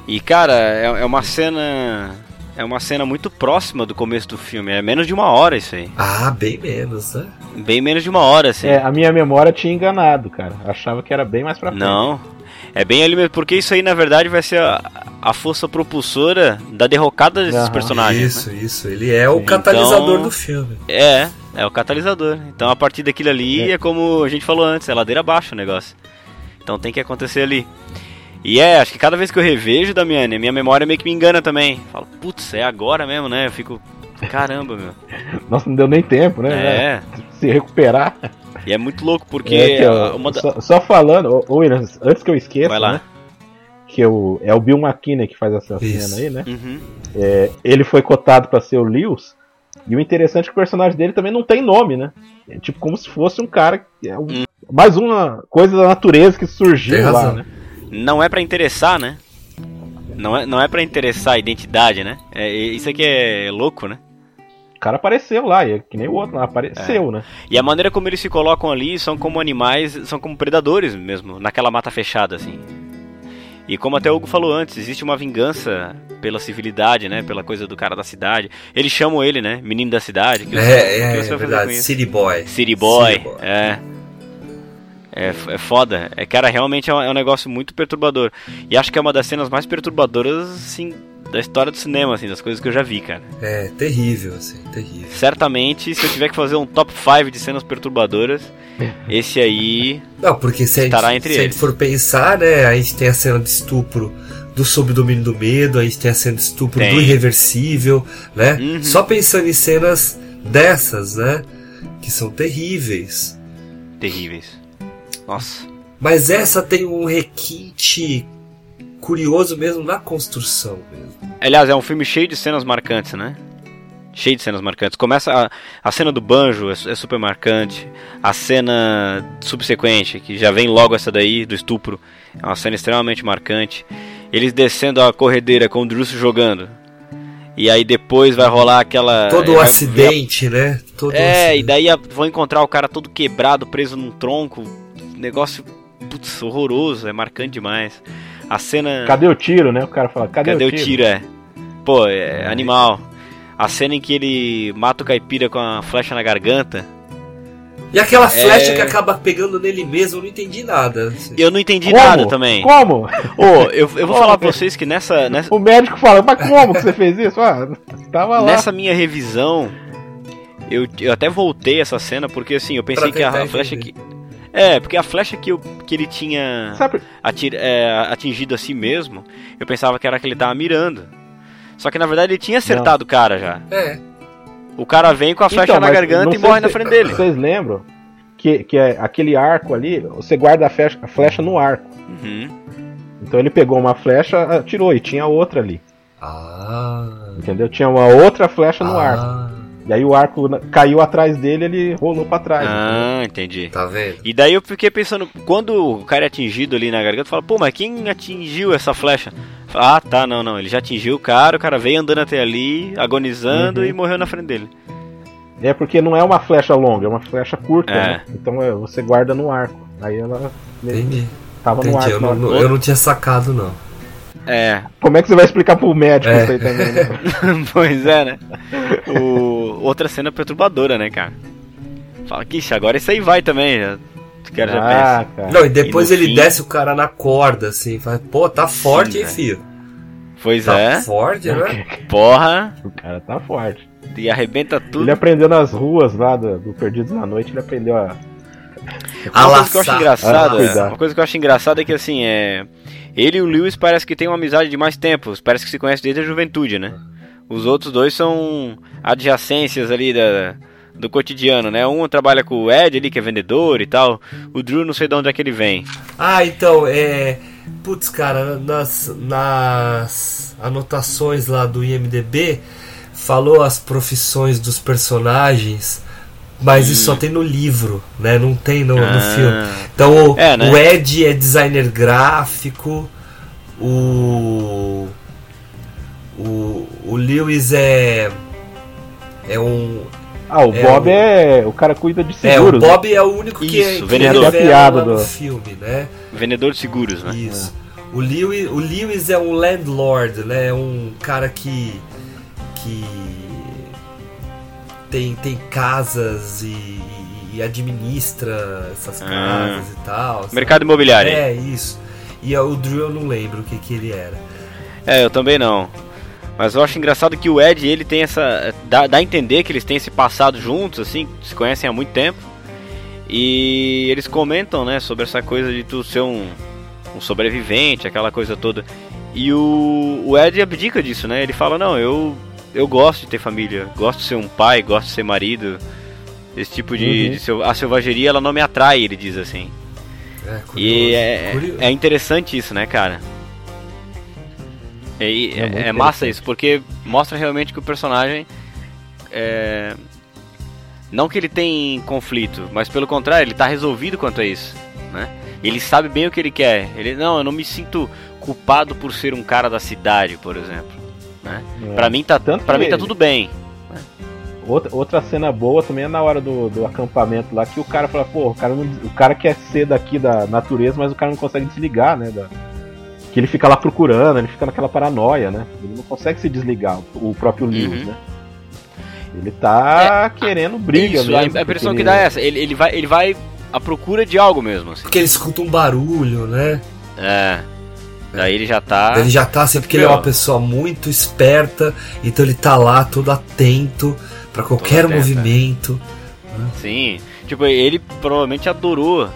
Speaker 5: E cara, é, é uma cena. É uma cena muito próxima do começo do filme. É menos de uma hora isso aí.
Speaker 6: Ah, bem menos, né?
Speaker 5: Bem menos de uma hora, assim.
Speaker 3: É, a minha memória tinha enganado, cara. Achava que era bem mais pra frente.
Speaker 5: Não. É bem ali mesmo, porque isso aí na verdade vai ser a, a força propulsora da derrocada desses
Speaker 3: Aham.
Speaker 5: personagens.
Speaker 6: Isso, isso. Ele é o
Speaker 3: Sim.
Speaker 6: catalisador
Speaker 5: Então-
Speaker 6: do filme.
Speaker 5: né? É, é o catalisador. Então a partir daquilo ali
Speaker 3: É.
Speaker 5: é. como a gente falou antes, é ladeira abaixo o negócio. Então tem que acontecer ali. E é, acho que cada vez que eu revejo Damiane, a minha memória meio que me engana também. Falo, putz, é agora mesmo, né? Eu fico. Caramba, meu.
Speaker 3: Nossa, não deu nem tempo, né?
Speaker 5: É.
Speaker 3: Se recuperar.
Speaker 5: E é muito louco, porque
Speaker 3: É que, ó,
Speaker 5: uma da...
Speaker 3: só, só falando, ô, Williams, antes que eu esqueça,
Speaker 5: Vai lá.
Speaker 3: né? Que o, é o Bill McKinney que faz essa
Speaker 6: Isso.
Speaker 3: cena aí, né?
Speaker 5: Uhum.
Speaker 3: É, ele foi cotado pra ser o Lewis. E o interessante é que o personagem dele também não tem nome, né? É tipo como se fosse um cara. que É um-
Speaker 5: Hum.
Speaker 3: Mais uma coisa da natureza que surgiu
Speaker 6: Tem
Speaker 3: lá,
Speaker 6: razão.
Speaker 3: né?
Speaker 5: Não é pra interessar, né? Não é, não é pra interessar a identidade, né? É, isso aqui é louco, né?
Speaker 3: O cara apareceu lá, e é que nem o outro lá, apareceu, né?
Speaker 5: E a maneira como eles se colocam ali são como animais, são como predadores mesmo, naquela mata fechada, assim. E como até o Hugo falou antes, existe uma vingança pela civilidade, né? Pela coisa do cara da cidade. Eles chamam ele, né? Menino da cidade. Que
Speaker 6: É,
Speaker 5: o que
Speaker 6: é,
Speaker 5: você
Speaker 6: é verdade. City Boy.
Speaker 5: City Boy.
Speaker 6: City Boy.
Speaker 5: É. É, é foda. É, cara, realmente é um, é um negócio muito perturbador. E acho que é uma das cenas mais perturbadoras, assim, da história do cinema, assim, das coisas que eu já vi, cara.
Speaker 6: É, terrível, assim, terrível.
Speaker 5: Certamente, se eu tiver que fazer um top 5 de cenas perturbadoras, esse aí.
Speaker 6: Não, porque se a gente,
Speaker 5: Estará entre
Speaker 6: se a
Speaker 5: eles.
Speaker 6: gente for pensar, né, a gente tem a cena de estupro do Sob o Domínio do Medo, a gente tem a cena de estupro
Speaker 5: Tem.
Speaker 6: do Irreversível, né?
Speaker 5: Uhum.
Speaker 6: Só pensando em cenas dessas, né, que são terríveis.
Speaker 5: terríveis. Nossa.
Speaker 6: Mas essa tem um requinte curioso mesmo na construção mesmo.
Speaker 5: Aliás, é um filme cheio de cenas marcantes, né? Cheio de cenas marcantes. Começa a, a cena do banjo, é, é super marcante. A cena subsequente, que já vem logo essa daí, do estupro, é uma cena extremamente marcante. Eles descendo a corredeira com o Drew se jogando. E aí depois vai rolar aquela.
Speaker 6: Todo o
Speaker 5: vai ver a-
Speaker 6: acidente, né? Todo o
Speaker 5: É,
Speaker 6: acidente.
Speaker 5: e daí vão encontrar o cara todo quebrado, preso num tronco. Negócio, putz, horroroso, é marcante demais. A cena.
Speaker 3: Cadê o tiro, né? O cara fala, cadê,
Speaker 5: Cadê
Speaker 3: o
Speaker 5: o
Speaker 3: tiro?
Speaker 5: tiro, é? Pô, é animal. A cena em que ele mata o caipira com a flecha na garganta.
Speaker 6: E aquela
Speaker 5: É.
Speaker 6: flecha que acaba pegando nele mesmo, eu não entendi nada. assim.
Speaker 5: Eu não entendi
Speaker 3: Como?
Speaker 5: nada também.
Speaker 3: Como?
Speaker 5: Ô, eu, eu vou
Speaker 3: Como?
Speaker 5: falar pra vocês que nessa, nessa,
Speaker 3: O médico fala, mas como que você fez isso? Ah, tava lá.
Speaker 5: nessa minha revisão, eu, eu até voltei essa cena porque assim, eu pensei que a, a flecha que. É, porque a flecha que, eu, que ele tinha atir- é, atingido a si mesmo, eu pensava que era que ele tava mirando. Só que na verdade ele tinha acertado o cara já.
Speaker 6: É.
Speaker 5: O cara vem com a flecha
Speaker 3: Então,
Speaker 5: na garganta
Speaker 3: não
Speaker 5: e morre
Speaker 3: se-
Speaker 5: na frente dele.
Speaker 3: Vocês lembram que, que é aquele arco ali, você guarda a flecha, a flecha no arco.
Speaker 5: Uhum.
Speaker 3: Então ele pegou uma flecha, atirou e tinha outra ali.
Speaker 6: Ah.
Speaker 3: Entendeu? Tinha uma outra flecha no arco. E aí o arco caiu atrás dele, ele rolou pra trás.
Speaker 5: Ah, entendi.
Speaker 6: Tá vendo?
Speaker 5: E daí eu fiquei pensando, quando o cara é atingido ali na garganta, fala, pô, mas quem atingiu essa flecha? Fala, ah, tá, não, não, ele já atingiu o cara, o cara veio andando até ali, agonizando
Speaker 3: Uhum.
Speaker 5: e morreu na frente dele.
Speaker 3: É porque não é uma flecha longa, é uma flecha curta,
Speaker 5: É.
Speaker 3: né? Então é, você guarda no arco. Aí ela
Speaker 6: Entendi.
Speaker 3: tava no
Speaker 6: Entendi.
Speaker 3: arco.
Speaker 6: Eu não,
Speaker 3: hora.
Speaker 6: eu não tinha sacado, não.
Speaker 5: É,
Speaker 3: Como é que você vai explicar pro médico
Speaker 6: É.
Speaker 3: isso aí também, né?
Speaker 5: pois é, né? O... Outra cena perturbadora, né, cara? Fala, quixa, agora isso aí vai também, já... o cara já
Speaker 3: ah,
Speaker 5: pensa.
Speaker 3: cara.
Speaker 6: Não, e depois
Speaker 5: E no
Speaker 6: ele
Speaker 5: fim-
Speaker 6: desce o cara na corda, assim. Fala, pô, tá forte, hein,
Speaker 5: velho.
Speaker 6: filho?
Speaker 5: Pois
Speaker 6: Tá
Speaker 5: é,
Speaker 6: forte, né?
Speaker 5: porra,
Speaker 3: O cara tá forte.
Speaker 5: e arrebenta tudo.
Speaker 3: Ele aprendeu nas ruas lá do, do Perdidos na Noite, ele aprendeu a.
Speaker 5: Uma coisa que eu acho engraçada,
Speaker 3: Ah,
Speaker 5: uma coisa que eu acho engraçada é que assim, é ele e o Lewis parece que tem uma amizade de mais tempo, parece que se conhece desde a juventude, né? Os outros dois são adjacências ali da do cotidiano, né? Um trabalha com o Ed ali, que é vendedor e tal. O Drew não sei de onde é que ele vem.
Speaker 6: Ah, então, é. Putz, cara, nas, nas anotações lá do IMDB falou as profissões dos personagens, mas isso só tem no livro, né? Não tem no, no
Speaker 5: Ah.
Speaker 6: filme. Então o,
Speaker 5: É, né?
Speaker 6: o Ed é designer gráfico, o. O, o Lewis é. É um.
Speaker 3: Ah, o
Speaker 6: É,
Speaker 3: Bob
Speaker 6: o-
Speaker 3: é. O cara cuida de
Speaker 6: É, o
Speaker 3: seguros. né?
Speaker 6: Bob é o único que,
Speaker 5: Isso,
Speaker 6: que
Speaker 5: vendedor.
Speaker 3: Piada
Speaker 6: no
Speaker 3: do-
Speaker 6: filme, né?
Speaker 5: Vendedor de seguros, né?
Speaker 6: Isso. O, Lewis, o Lewis é um landlord, né? É um cara que. que. Tem, tem casas e, e administra essas
Speaker 5: Ah.
Speaker 6: casas e tal. sabe?
Speaker 5: Mercado imobiliário.
Speaker 6: É, isso. E o Drew eu não lembro o que, que ele era.
Speaker 5: É, eu também não. Mas eu acho engraçado que o Ed, ele tem essa. Dá, dá a entender que eles têm esse passado juntos, assim, se conhecem há muito tempo. E eles comentam, né, sobre essa coisa de tu ser um, um sobrevivente, aquela coisa toda. E o, o Ed abdica disso, né? Ele fala, não, eu, eu gosto de ter família, gosto de ser um pai, gosto de ser marido. Esse tipo de,
Speaker 3: Uhum.
Speaker 5: de A selvageria, ela não me atrai, ele diz assim.
Speaker 6: É, curioso.
Speaker 5: E é,
Speaker 6: Curioso.
Speaker 5: é interessante isso, né, cara? E,
Speaker 3: É
Speaker 5: é, massa isso, porque mostra realmente que o personagem. É... Não que ele tem conflito, mas pelo contrário, ele tá resolvido quanto a isso. Né? Ele sabe bem o que ele quer. Ele, não, eu não me sinto culpado por ser um cara da cidade, por exemplo. Né?
Speaker 3: É.
Speaker 5: Pra mim tá,
Speaker 3: Tanto que
Speaker 5: mim tá tudo bem.
Speaker 3: Outra, outra cena boa também é na hora do, do acampamento lá, que o cara fala, pô, o cara, não- o cara quer ser daqui da natureza, mas o cara não consegue desligar, né? Da, Que ele fica lá procurando, ele fica naquela paranoia, né? Ele não consegue se desligar, o próprio Lewis,
Speaker 5: Uhum.
Speaker 3: né? Ele tá querendo briga,
Speaker 5: Isso,
Speaker 3: mesmo,
Speaker 5: a, impressão que dá é essa. Ele, ele, vai, ele vai à procura de algo mesmo, assim.
Speaker 6: Porque ele escuta um barulho, né?
Speaker 5: É. Daí ele já tá.
Speaker 6: Ele já tá assim, porque ele é
Speaker 5: Meu.
Speaker 6: uma pessoa muito esperta, então ele tá lá todo atento pra qualquer
Speaker 5: atento, é.
Speaker 6: movimento.
Speaker 5: Sim. Tipo, ele provavelmente adorou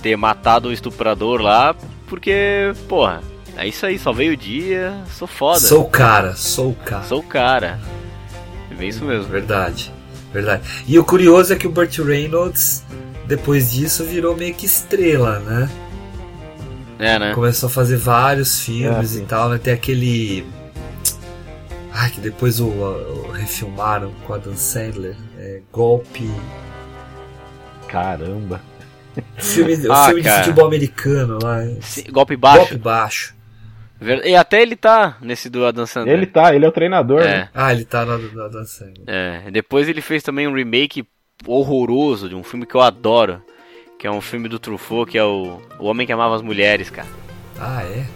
Speaker 5: ter matado o estuprador lá, porque, porra, é isso aí, só veio o dia, sou foda.
Speaker 6: Sou o cara, sou o cara.
Speaker 5: Sou o cara. É bem isso mesmo.
Speaker 6: Verdade, verdade. E o curioso é que o Burt Reynolds, depois disso, virou meio que estrela, né?
Speaker 5: É, né?
Speaker 6: Começou a fazer vários filmes
Speaker 3: É,
Speaker 6: e tal, né? Tem aquele. Ai, que depois o, o refilmaram com a Dan Sandler. É, golpe.
Speaker 3: Caramba.
Speaker 6: Filme, o
Speaker 5: Ah,
Speaker 6: filme de
Speaker 5: cara.
Speaker 6: futebol americano lá.
Speaker 5: Sim, golpe baixo.
Speaker 6: Golpe baixo.
Speaker 5: E até ele tá nesse do Adam Sandler.
Speaker 3: Ele tá, ele é o treinador, né?
Speaker 5: É,
Speaker 6: Ah, ele tá na, na Dan Sandler.
Speaker 5: é. Depois ele fez também um remake horroroso de um filme que eu adoro. Que é um filme do Truffaut, que é o, o Homem que Amava as Mulheres, cara.
Speaker 6: Ah, é?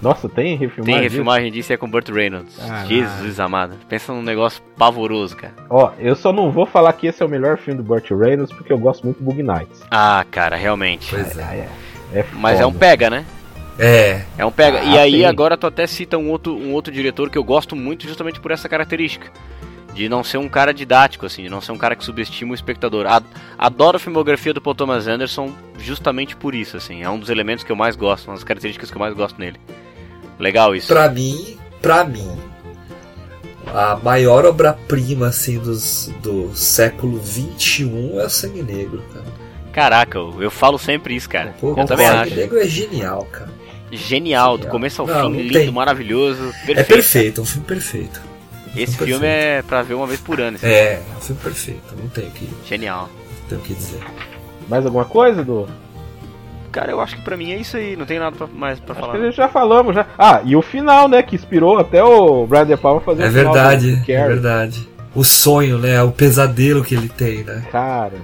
Speaker 3: Nossa, tem refilmagem?
Speaker 5: Tem
Speaker 3: disso?
Speaker 5: refilmagem disso e é com Burt Reynolds.
Speaker 3: Caralho.
Speaker 5: Jesus amado. Pensa num negócio pavoroso, cara.
Speaker 3: Ó, eu só não vou falar que esse é o melhor filme do Burt Reynolds porque eu gosto muito do Bug Nights.
Speaker 5: Ah, cara, realmente.
Speaker 6: Pois é.
Speaker 3: É, é, é
Speaker 5: Mas é um pega, né?
Speaker 6: É,
Speaker 5: É um pega.
Speaker 3: Ah,
Speaker 5: e aí
Speaker 3: sim.
Speaker 5: agora tu até cita um outro, um outro diretor que eu gosto muito justamente por essa característica. De não ser um cara didático, assim, de não ser um cara que subestima o espectador. Adoro a filmografia do Paul Thomas Anderson justamente por isso, assim. É um dos elementos que eu mais gosto, uma das características que eu mais gosto nele. Legal isso.
Speaker 6: pra mim, pra mim, a maior obra-prima assim dos, do século XXI é o Sangue Negro, cara.
Speaker 5: Caraca, eu, eu falo sempre isso, cara.
Speaker 6: Pô,
Speaker 5: eu
Speaker 6: o
Speaker 5: também
Speaker 6: Sangue
Speaker 5: acho.
Speaker 6: Negro é genial, cara.
Speaker 5: Genial, do
Speaker 6: Genial.
Speaker 5: começo ao
Speaker 6: Não,
Speaker 5: fim,
Speaker 6: não
Speaker 5: lindo,
Speaker 6: tem.
Speaker 5: maravilhoso. Perfeito.
Speaker 6: É perfeito, é um filme perfeito.
Speaker 5: Esse
Speaker 6: Perfeito.
Speaker 5: filme é pra ver uma vez por ano. assim.
Speaker 6: É, é um filme perfeito, não tenho o que,
Speaker 5: Genial.
Speaker 6: tenho o que dizer.
Speaker 3: Mais alguma coisa, do?
Speaker 5: Cara, eu acho que pra mim é isso aí, não tem nada pra- mais pra
Speaker 3: Acho
Speaker 5: falar.
Speaker 3: que já falamos já. Ah, e o final, né? Que inspirou até o Brian De Palma fazer
Speaker 6: É
Speaker 3: o final
Speaker 6: verdade,
Speaker 3: do
Speaker 6: é
Speaker 3: Carrie.
Speaker 6: verdade. O sonho, né? O pesadelo que ele tem, né?
Speaker 3: Cara.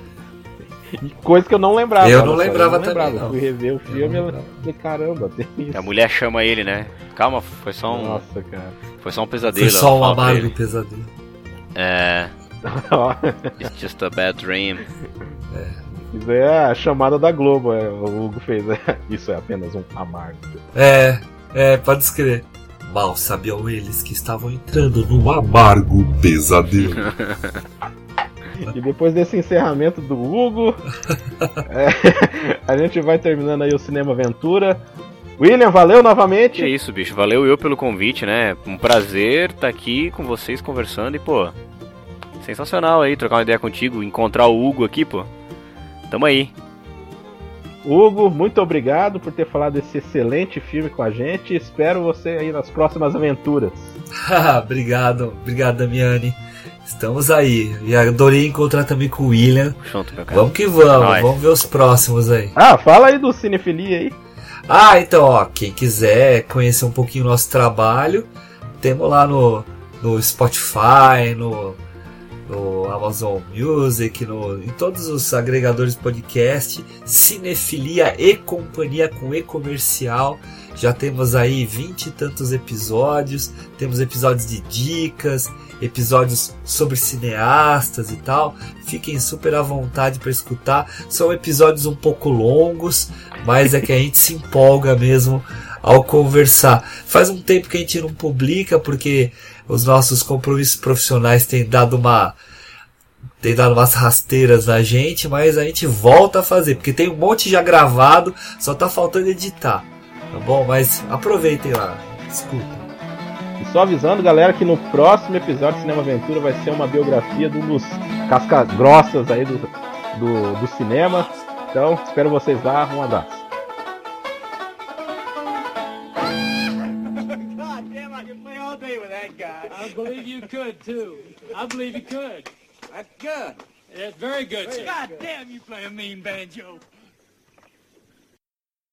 Speaker 3: E Coisa que eu não lembrava.
Speaker 6: Eu não
Speaker 3: só,
Speaker 6: lembrava
Speaker 3: eu não
Speaker 6: também,
Speaker 3: lembrava.
Speaker 6: não.
Speaker 3: Fui rever o filme
Speaker 6: Eu
Speaker 3: e caramba, tem isso.
Speaker 5: A mulher chama ele, né? Calma, foi só um,
Speaker 3: Nossa, cara.
Speaker 5: foi só um pesadelo.
Speaker 6: Foi só um amargo pesadelo.
Speaker 5: É, it's just a bad dream.
Speaker 3: Isso é a chamada da Globo, é, o Hugo fez. é. Isso é apenas um amargo.
Speaker 6: É, é, pode escrever. Mal sabiam eles que estavam entrando no
Speaker 1: Amargo pesadelo.
Speaker 3: E depois desse encerramento do Hugo, é, a gente vai terminando aí o Cinema Aventura. William, valeu novamente.
Speaker 5: isso, bicho. Valeu eu pelo convite, né? Um prazer estar aqui com vocês conversando e, pô, sensacional aí trocar uma ideia contigo, encontrar o Hugo aqui, pô. Tamo aí.
Speaker 3: Hugo, muito obrigado por ter falado desse excelente filme com a gente. Espero você aí nas próximas aventuras.
Speaker 6: obrigado, obrigado, Damiani. Estamos aí. E adorei encontrar também com o William.
Speaker 5: Junto, meu cara.
Speaker 6: Vamos que vamos,
Speaker 5: Nós.
Speaker 6: vamos ver os próximos aí.
Speaker 3: Ah, fala aí do Cinefilia aí.
Speaker 6: Ah, então, ó, quem quiser conhecer um pouquinho o nosso trabalho, temos lá no, no Spotify, no, no Amazon Music, no, em todos os agregadores podcast, Cinefilia e Companhia com E-Comercial. Já temos aí vinte e tantos episódios, temos episódios de dicas, episódios sobre cineastas e tal. Fiquem super à vontade para escutar. São episódios um pouco longos, mas é que a gente se empolga mesmo ao conversar. Faz um tempo que a gente não publica porque os nossos compromissos profissionais têm dado uma tem dado umas rasteiras na gente, mas a gente volta a fazer, porque tem um monte já gravado, só tá faltando editar. Tá bom? Mas aproveitem lá, escuta.
Speaker 3: E só avisando, galera, que no próximo episódio de Cinema Aventura vai ser uma biografia de um dos cascas grossas aí do, do, do cinema. Então, espero vocês lá. Um abraço.
Speaker 7: Believe you could, too. I believe you could. That's good. That's very good, God damn, you play a mean banjo.